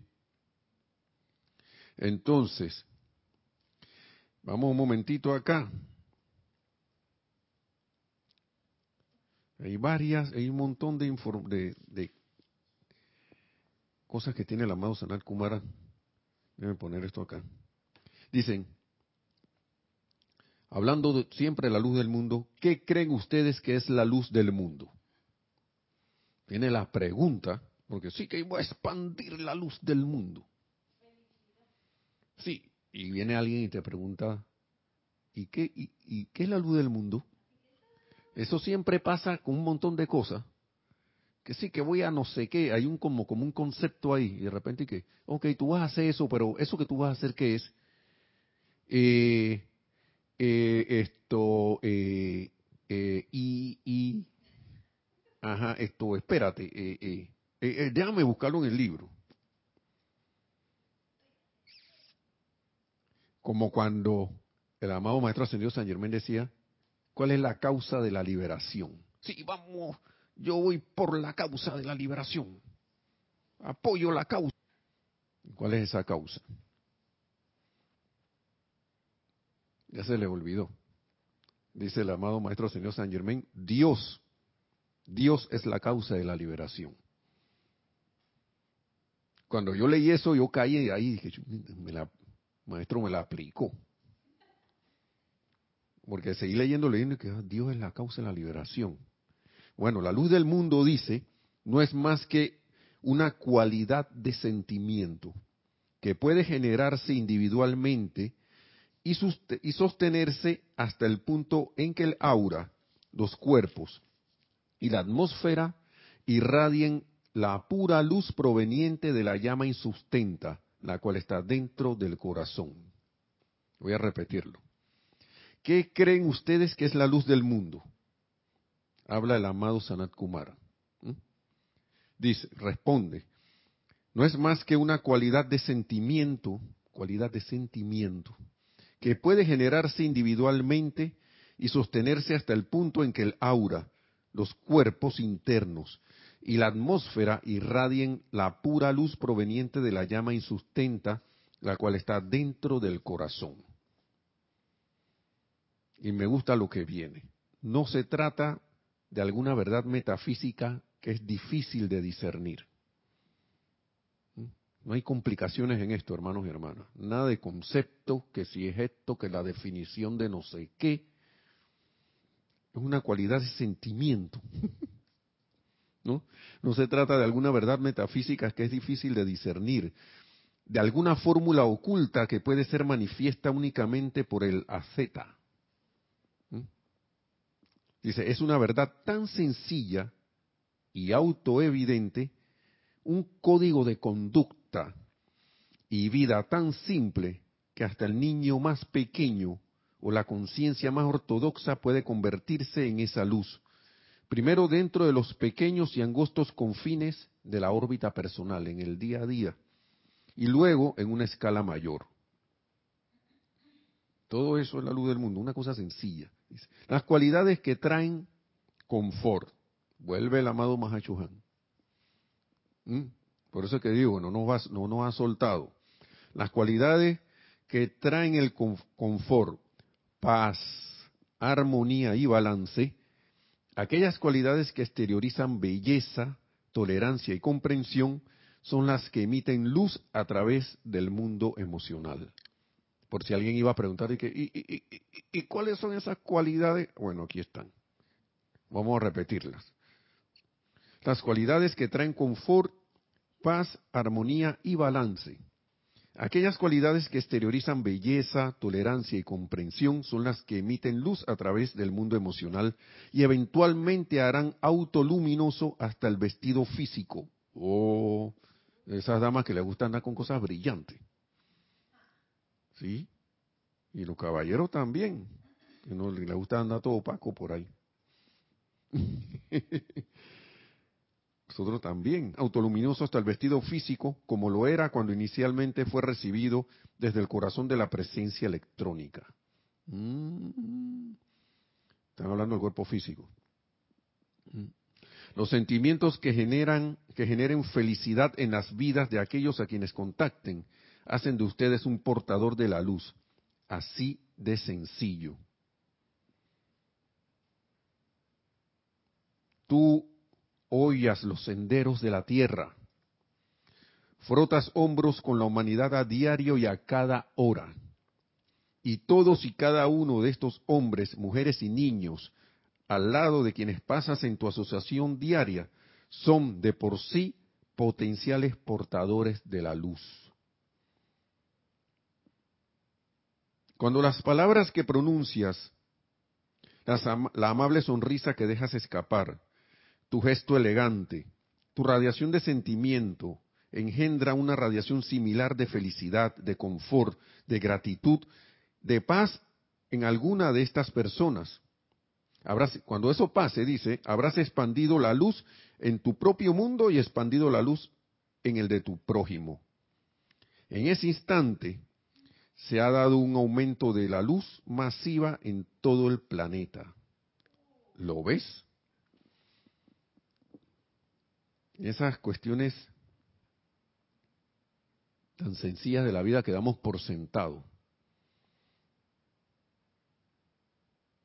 Entonces, vamos un momentito acá. Hay varias, hay un montón de, de, de cosas que tiene el amado Sanat Kumara. Déjenme poner esto acá. Dicen, hablando siempre de la luz del mundo, ¿qué creen ustedes que es la luz del mundo? Tiene la pregunta, porque sí que iba a expandir la luz del mundo. Sí, y viene alguien y te pregunta, ¿y qué, y qué es la luz del mundo? Eso siempre pasa con un montón de cosas. Que sí, que voy a no sé qué, hay un como, como un concepto ahí, y de repente que, ok, tú vas a hacer eso, pero eso que tú vas a hacer, ¿qué es? Eh, eh, esto, eh, eh, y, y, ajá, esto, espérate, eh, déjame buscarlo en el libro. Como cuando el amado Maestro Ascendido San Germán decía, ¿cuál es la causa de la liberación? Sí, vamos, yo voy por la causa de la liberación. Apoyo la causa. ¿Cuál es esa causa? Ya se le olvidó. Dice el amado Maestro Señor San Germán, Dios, Dios es la causa de la liberación. Cuando yo leí eso, yo caí ahí y dije, me la, maestro me la aplicó. Porque seguí leyendo, leyendo que ah, Dios es la causa de la liberación. Bueno, la luz del mundo dice, no es más que una cualidad de sentimiento que puede generarse individualmente y, sostenerse hasta el punto en que el aura, los cuerpos y la atmósfera irradien la pura luz proveniente de la llama insustenta, la cual está dentro del corazón. Voy a repetirlo. ¿Qué creen ustedes que es la luz del mundo? Habla el amado Sanat Kumara. Dice, responde, no es más que una cualidad de sentimiento, cualidad de sentimiento, que puede generarse individualmente y sostenerse hasta el punto en que el aura, los cuerpos internos y la atmósfera irradien la pura luz proveniente de la llama insustenta, la cual está dentro del corazón. Y me gusta lo que viene. No se trata de alguna verdad metafísica que es difícil de discernir. No hay complicaciones en esto, hermanos y hermanas. Nada de concepto, que si es esto, que la definición de no sé qué. Es una cualidad de sentimiento. ¿No? No se trata de alguna verdad metafísica que es difícil de discernir, de alguna fórmula oculta que puede ser manifiesta únicamente por el. ¿Mm? Dice, es una verdad tan sencilla y autoevidente, un código de conducta y vida tan simple que hasta el niño más pequeño o la conciencia más ortodoxa puede convertirse en esa luz, primero dentro de los pequeños y angostos confines de la órbita personal, en el día a día, y luego en una escala mayor. Todo eso es la luz del mundo, una cosa sencilla. Las cualidades que traen confort. Vuelve el amado Mahachuhan. ¿Mm? Por eso es que digo, no nos, no nos ha soltado. Las cualidades que traen el confort, paz, armonía y balance, aquellas cualidades que exteriorizan belleza, tolerancia y comprensión, son las que emiten luz a través del mundo emocional. Por si alguien iba a preguntar, ¿y, y cuáles son esas cualidades? Bueno, aquí están. Vamos a repetirlas. Las cualidades que traen confort paz, armonía y balance. Aquellas cualidades que exteriorizan belleza, tolerancia y comprensión son las que emiten luz a través del mundo emocional y eventualmente harán autoluminoso hasta el vestido físico. Oh, esas damas que les gusta andar con cosas brillantes. ¿Sí? Y los caballeros también, que no les gusta andar todo opaco por ahí. nosotros también, autoluminoso hasta el vestido físico, como lo era cuando inicialmente fue recibido desde el corazón de la presencia electrónica. Mm. Están hablando del cuerpo físico. Mm. Los sentimientos que generan, que generen felicidad en las vidas de aquellos a quienes contacten, hacen de ustedes un portador de la luz. Así de sencillo. Tú hoyas los senderos de la tierra. Frotas hombros con la humanidad a diario y a cada hora. Y todos y cada uno de estos hombres, mujeres y niños, al lado de quienes pasas en tu asociación diaria, son de por sí potenciales portadores de la luz. Cuando las palabras que pronuncias, la amable sonrisa que dejas escapar, tu gesto elegante, tu radiación de sentimiento engendra una radiación similar de felicidad, de confort, de gratitud, de paz en alguna de estas personas. cuando eso pase, dice, habrás expandido la luz en tu propio mundo y expandido la luz en el de tu prójimo. En ese instante se ha dado un aumento de la luz masiva en todo el planeta. ¿Lo ves? Esas cuestiones tan sencillas de la vida que damos por sentado.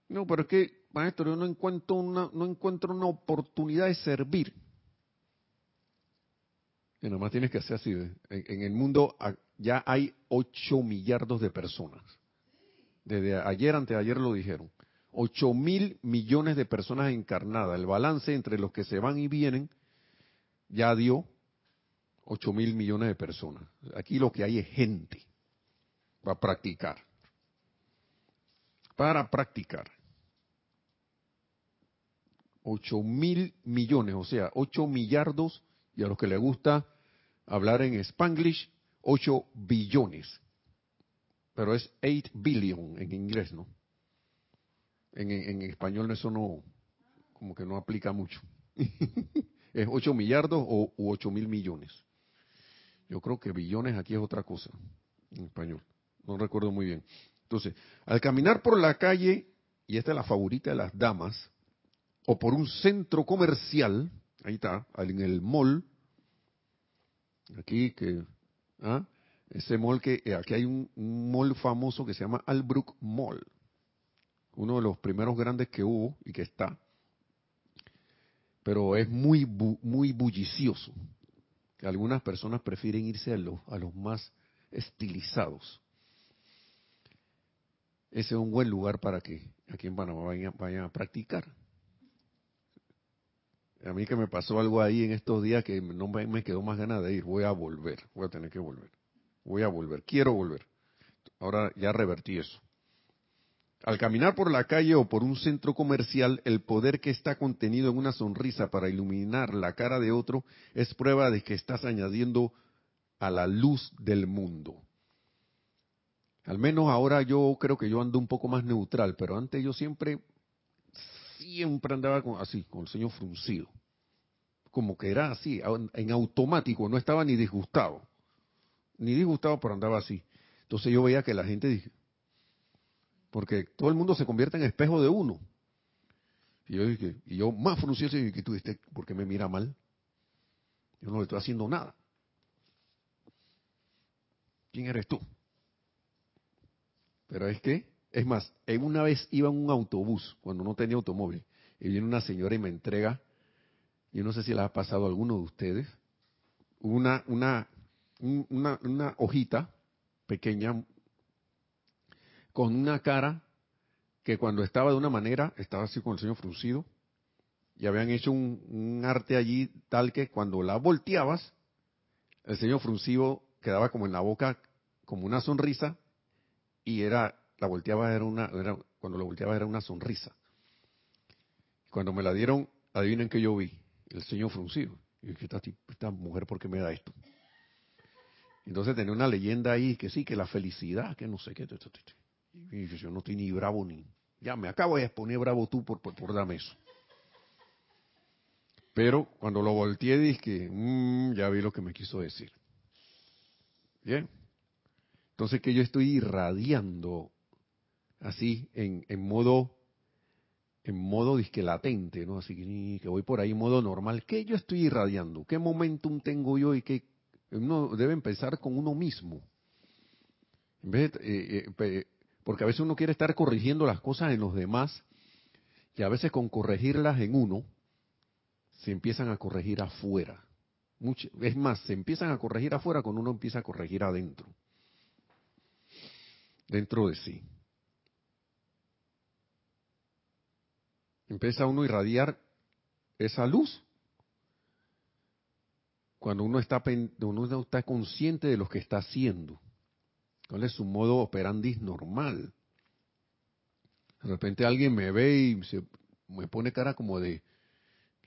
No, pero es que, maestro, yo no encuentro una, no encuentro una oportunidad de servir. Y nada más tienes que hacer así. En, en el mundo ya hay 8 millardos de personas. Desde ayer, antes de ayer lo dijeron. 8 mil millones de personas encarnadas. El balance entre los que se van y vienen ya dio 8 mil millones de personas. Aquí lo que hay es gente para practicar. Para practicar. 8 mil millones, o sea, 8 millardos, y a los que les gusta hablar en spanglish, 8 billones. Pero es 8 billion en inglés, ¿no? En, en, español eso no, como que no aplica mucho. es 8 millardos o 8 mil millones. Yo creo que billones aquí es otra cosa en español. No recuerdo muy bien. Entonces, al caminar por la calle, y esta es la favorita de las damas, o por un centro comercial, ahí está, en el mall, aquí que, ¿ah? ese mall que, eh, aquí hay un, mall famoso que se llama Albrook Mall, uno de los primeros grandes que hubo y que está, pero es muy, muy bullicioso. Algunas personas prefieren irse a los, a los más estilizados. Ese es un buen lugar para que aquí en Panamá vayan a practicar. A mí que me pasó algo ahí en estos días que no me, quedó más ganas de ir. Voy a volver, voy a tener que volver. Voy a volver, quiero volver. Ahora ya revertí eso. Al caminar por la calle o por un centro comercial, el poder que está contenido en una sonrisa para iluminar la cara de otro es prueba de que estás añadiendo a la luz del mundo. Al menos ahora yo creo que yo ando un poco más neutral, pero antes yo siempre siempre andaba así, con el sueño fruncido. Como que era así, en automático, no estaba ni disgustado. Ni disgustado, pero andaba así. Entonces yo veía que la gente dije, porque todo el mundo se convierte en espejo de uno. Y yo dije, y yo más y que tú dijiste, ¿por qué me mira mal? Yo no le estoy haciendo nada. ¿Quién eres tú? Pero es que es más, una vez iba en un autobús, cuando no tenía automóvil, y viene una señora y me entrega, yo no sé si la ha pasado a alguno de ustedes, una hojita pequeña con una cara que cuando estaba de una manera, estaba así con el señor fruncido, y habían hecho un, arte allí tal que cuando la volteabas, el señor fruncido quedaba como en la boca, como una sonrisa, y era la volteaba era una, cuando la volteaba era una sonrisa. Cuando me la dieron, adivinen que yo vi, el señor fruncido. Y dije, esta, esta mujer, ¿por qué me da esto? Entonces tenía una leyenda ahí que sí, que la felicidad, que no sé qué. Y yo no estoy ni bravo ni... Ya, me acabo de exponer bravo tú por, por, darme eso. Pero cuando lo volteé dije, mmm, ya vi lo que me quiso decir. Bien. Entonces que yo estoy irradiando así en, en modo en modo disque latente, ¿no? Así que, voy por ahí en modo normal. ¿Qué yo estoy irradiando? ¿Qué momentum tengo yo y qué uno debe empezar con uno mismo? En vez eh, eh, porque a veces uno quiere estar corrigiendo las cosas en los demás y a veces con corregirlas en uno se empiezan a corregir afuera. es más, se empiezan a corregir afuera cuando uno empieza a corregir adentro, dentro de sí. empieza uno a irradiar esa luz. Cuando uno está, uno está consciente de lo que está haciendo. ¿Cuál es su modo operandi normal? De repente alguien me ve y se, me pone cara como de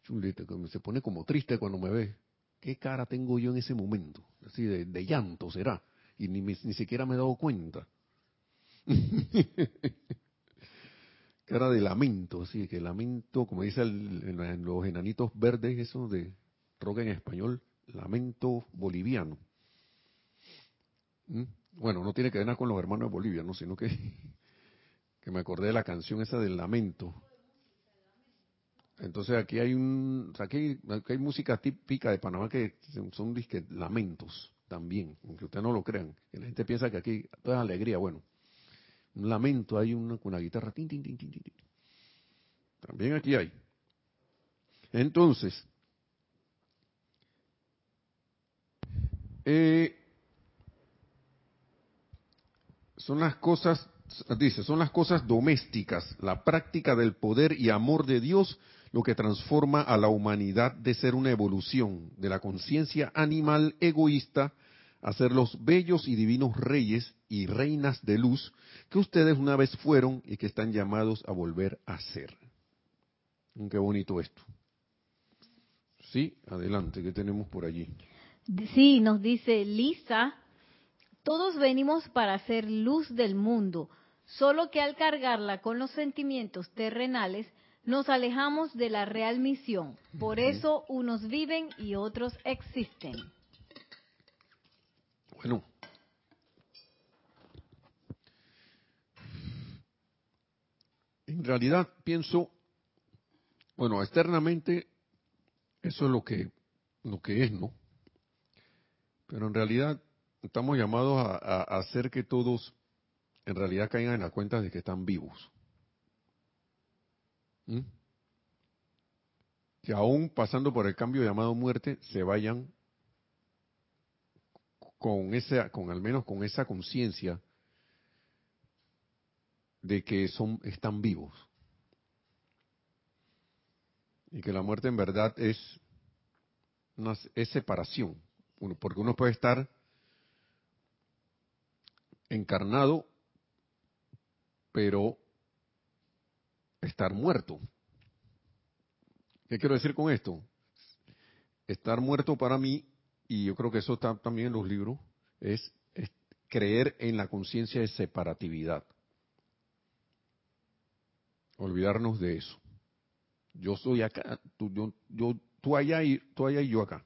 chulita, se pone como triste cuando me ve. ¿Qué cara tengo yo en ese momento? Así de, llanto será. Y ni, ni siquiera me he dado cuenta. cara de lamento, así que lamento, como dice en los enanitos verdes, eso de roca en español, lamento boliviano. ¿Mm? Bueno, no tiene que ver nada con los hermanos de Bolivia, no, sino que, que me acordé de la canción esa del lamento. Entonces aquí hay un, aquí, hay música típica de Panamá que son disque lamentos también, aunque ustedes no lo crean. la gente piensa que aquí todo es alegría, bueno, un lamento hay una, una guitarra, tin, tin, tin, también aquí hay. Entonces, eh, son las cosas, dice, son las cosas domésticas, la práctica del poder y amor de Dios lo que transforma a la humanidad de ser una evolución de la conciencia animal egoísta a ser los bellos y divinos reyes y reinas de luz que ustedes una vez fueron y que están llamados a volver a ser. Qué bonito esto. Sí, adelante, ¿qué tenemos por allí? Sí, nos dice Lisa, todos venimos para ser luz del mundo, solo que al cargarla con los sentimientos terrenales, nos alejamos de la real misión. Por eso unos viven y otros existen. Bueno. En realidad pienso, bueno, externamente eso es lo que lo que es, ¿no? Pero en realidad estamos llamados a, hacer que todos en realidad caigan en la cuenta de que están vivos. ¿Mm? Que aún pasando por el cambio llamado muerte, se vayan con esa, con al menos con esa conciencia de que son, están vivos. Y que la muerte en verdad es, una, es separación. porque uno puede estar encarnado, pero estar muerto. ¿Qué quiero decir con esto? Estar muerto para mí, y yo creo que eso está también en los libros, es, creer en la conciencia de separatividad. Olvidarnos de eso. Yo soy acá, tú, yo, yo, tú allá y tú allá y yo acá.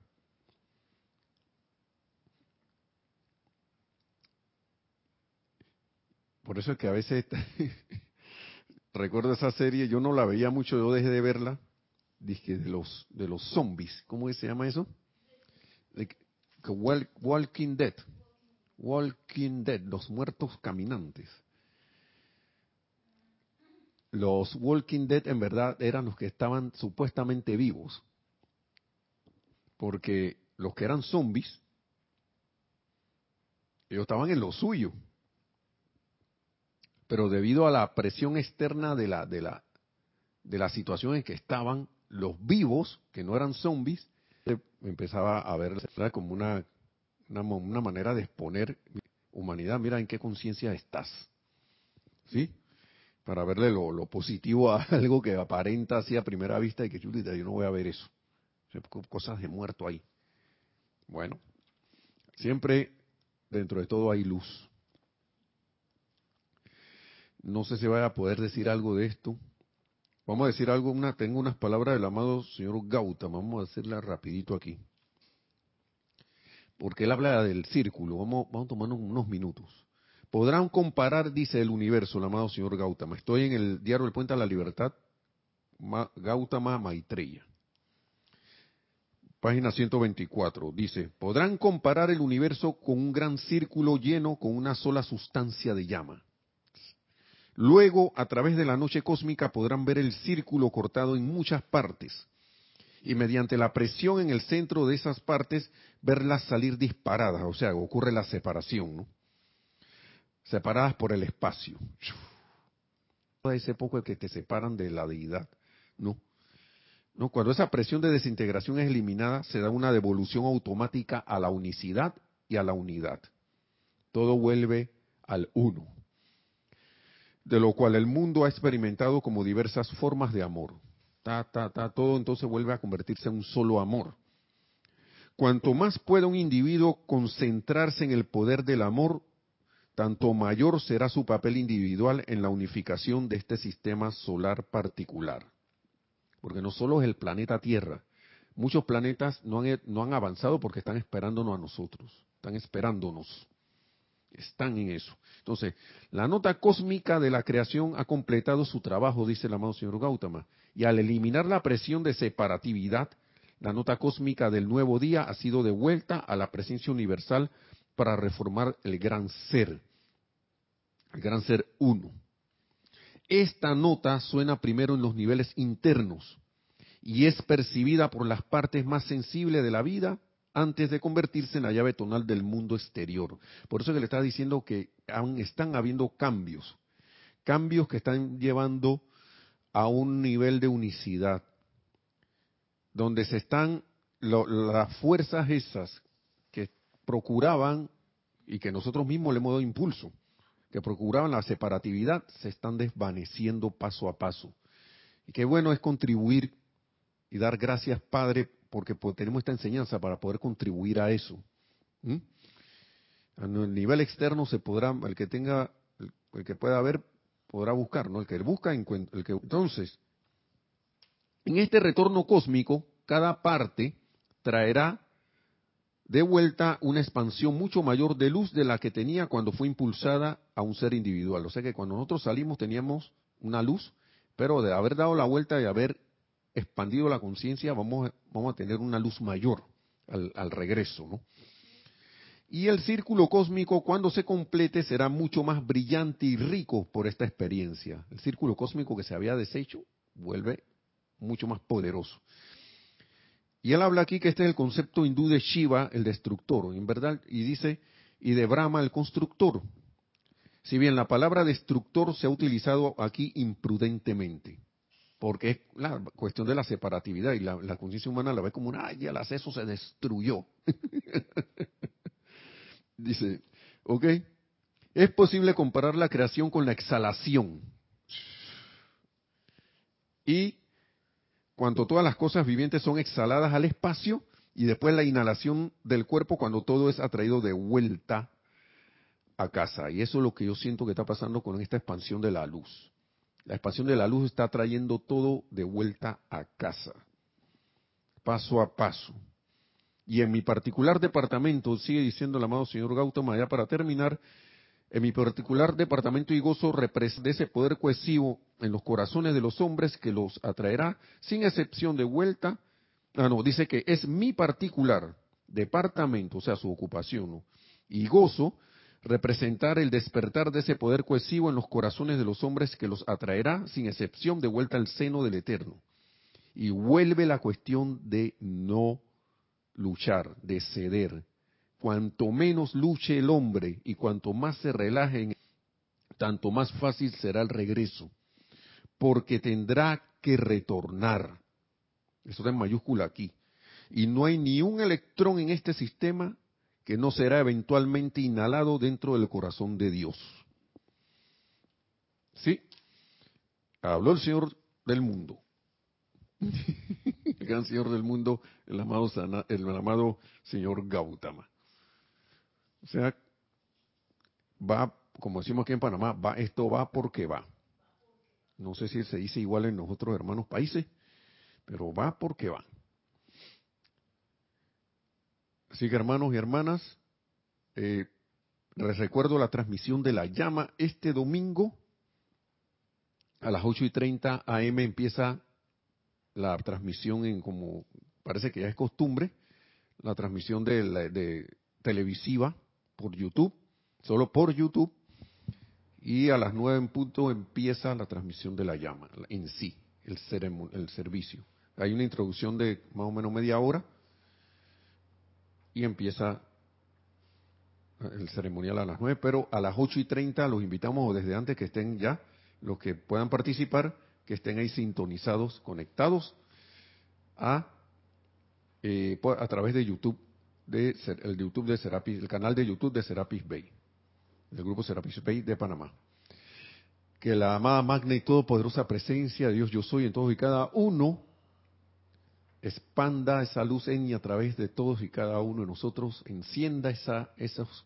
Por eso es que a veces recuerdo esa serie, yo no la veía mucho, yo dejé de verla, dije de los de los zombies, ¿cómo se llama eso? walking Dead, Walking Dead, los muertos caminantes. Los Walking Dead en verdad eran los que estaban supuestamente vivos, porque los que eran zombies, ellos estaban en lo suyo, pero debido a la presión externa de la, de la, de la situación en que estaban, los vivos, que no eran zombies, empezaba a ver como una, una, manera de exponer humanidad, mira en qué conciencia estás. ¿Sí? Para verle lo, positivo a algo que aparenta así a primera vista y que chulita, yo no voy a ver eso. Cosas de muerto ahí. Bueno, siempre dentro de todo hay luz. No sé si vaya a poder decir algo de esto. Vamos a decir algo, tengo unas palabras del amado señor Gautama, vamos a hacerla rapidito aquí. Porque él habla del círculo, vamos, vamos a tomar unos minutos. Podrán comparar, dice el universo, el amado señor Gautama. Estoy en el diario El Puente a la Libertad, Gautama Maitreya. Página 124, dice, podrán comparar el universo con un gran círculo lleno con una sola sustancia de llama. Luego, a través de la noche cósmica, podrán ver el círculo cortado en muchas partes. Y mediante la presión en el centro de esas partes, verlas salir disparadas. O sea, ocurre la separación, ¿no? Separadas por el espacio. Ese poco que te separan de la deidad, ¿no? ¿no? Cuando esa presión de desintegración es eliminada, se da una devolución automática a la unicidad y a la unidad. Todo vuelve al uno de lo cual el mundo ha experimentado como diversas formas de amor. Ta, ta, ta, todo entonces vuelve a convertirse en un solo amor. Cuanto más pueda un individuo concentrarse en el poder del amor, tanto mayor será su papel individual en la unificación de este sistema solar particular. Porque no solo es el planeta Tierra, muchos planetas no han, no han avanzado porque están esperándonos a nosotros, están esperándonos. Están en eso. Entonces, la nota cósmica de la creación ha completado su trabajo, dice el amado señor Gautama. Y al eliminar la presión de separatividad, la nota cósmica del nuevo día ha sido devuelta a la presencia universal para reformar el gran ser, el gran ser uno. Esta nota suena primero en los niveles internos y es percibida por las partes más sensibles de la vida antes de convertirse en la llave tonal del mundo exterior. Por eso que le está diciendo que están habiendo cambios, cambios que están llevando a un nivel de unicidad, donde se están las fuerzas esas que procuraban y que nosotros mismos le hemos dado impulso que procuraban la separatividad se están desvaneciendo paso a paso. Y qué bueno es contribuir y dar gracias, Padre, porque tenemos esta enseñanza para poder contribuir a eso. A nivel externo se podrá, el que tenga, el, que pueda ver, podrá buscar, ¿no? El que busca, el que entonces, en este retorno cósmico, cada parte traerá de vuelta una expansión mucho mayor de luz de la que tenía cuando fue impulsada a un ser individual. O sea que cuando nosotros salimos teníamos una luz, pero de haber dado la vuelta y haber expandido la conciencia, vamos, a tener una luz mayor al, al regreso, ¿no? Y el círculo cósmico, cuando se complete, será mucho más brillante y rico por esta experiencia. El círculo cósmico que se había deshecho vuelve mucho más poderoso. Y él habla aquí que este es el concepto hindú de Shiva, el destructor, en verdad, y dice, y de Brahma, el constructor. Si bien la palabra destructor se ha utilizado aquí imprudentemente, porque es la cuestión de la separatividad y la, conciencia humana la ve como una, ay, el acceso se destruyó. dice, ok, es posible comparar la creación con la exhalación. Y cuando todas las cosas vivientes son exhaladas al espacio y después la inhalación del cuerpo cuando todo es atraído de vuelta a casa. Y eso es lo que yo siento que está pasando con esta expansión de la luz. La expansión de la luz está trayendo todo de vuelta a casa, paso a paso. Y en mi particular departamento, sigue diciendo el amado señor Gautama, ya para terminar, en mi particular departamento y gozo de ese poder cohesivo en los corazones de los hombres que los atraerá sin excepción de vuelta. Ah, no, dice que es mi particular departamento, o sea, su ocupación, y gozo representar el despertar de ese poder cohesivo en los corazones de los hombres que los atraerá sin excepción de vuelta al seno del Eterno. Y vuelve la cuestión de no luchar, de ceder, Cuanto menos luche el hombre y cuanto más se relaje, tanto más fácil será el regreso, porque tendrá que retornar. Eso está en mayúscula aquí. Y no hay ni un electrón en este sistema que no será eventualmente inhalado dentro del corazón de Dios. ¿Sí? Habló el Señor del mundo. el gran Señor del mundo, el amado, el amado Señor Gautama. O sea, va, como decimos aquí en Panamá, va, esto va porque va. No sé si se dice igual en los otros hermanos países, pero va porque va. Así que hermanos y hermanas, eh, les recuerdo la transmisión de la llama este domingo a las 8 y 30 AM empieza la transmisión en como parece que ya es costumbre, la transmisión de, de televisiva por YouTube, solo por YouTube, y a las nueve en punto empieza la transmisión de la llama en sí, el, el servicio. Hay una introducción de más o menos media hora y empieza el ceremonial a las nueve, pero a las ocho y treinta los invitamos desde antes que estén ya, los que puedan participar, que estén ahí sintonizados, conectados a, eh, a través de YouTube de el YouTube de Serapis, el canal de YouTube de Serapis Bay, del grupo Serapis Bay de Panamá. Que la amada magna y todopoderosa presencia de Dios yo soy en todos y cada uno expanda esa luz en y a través de todos y cada uno de nosotros, encienda esa, esos,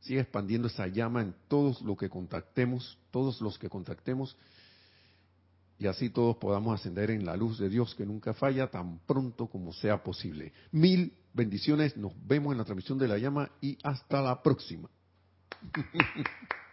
siga expandiendo esa llama en todos los que contactemos, todos los que contactemos, y así todos podamos ascender en la luz de Dios que nunca falla tan pronto como sea posible. Mil bendiciones, nos vemos en la transmisión de la llama y hasta la próxima.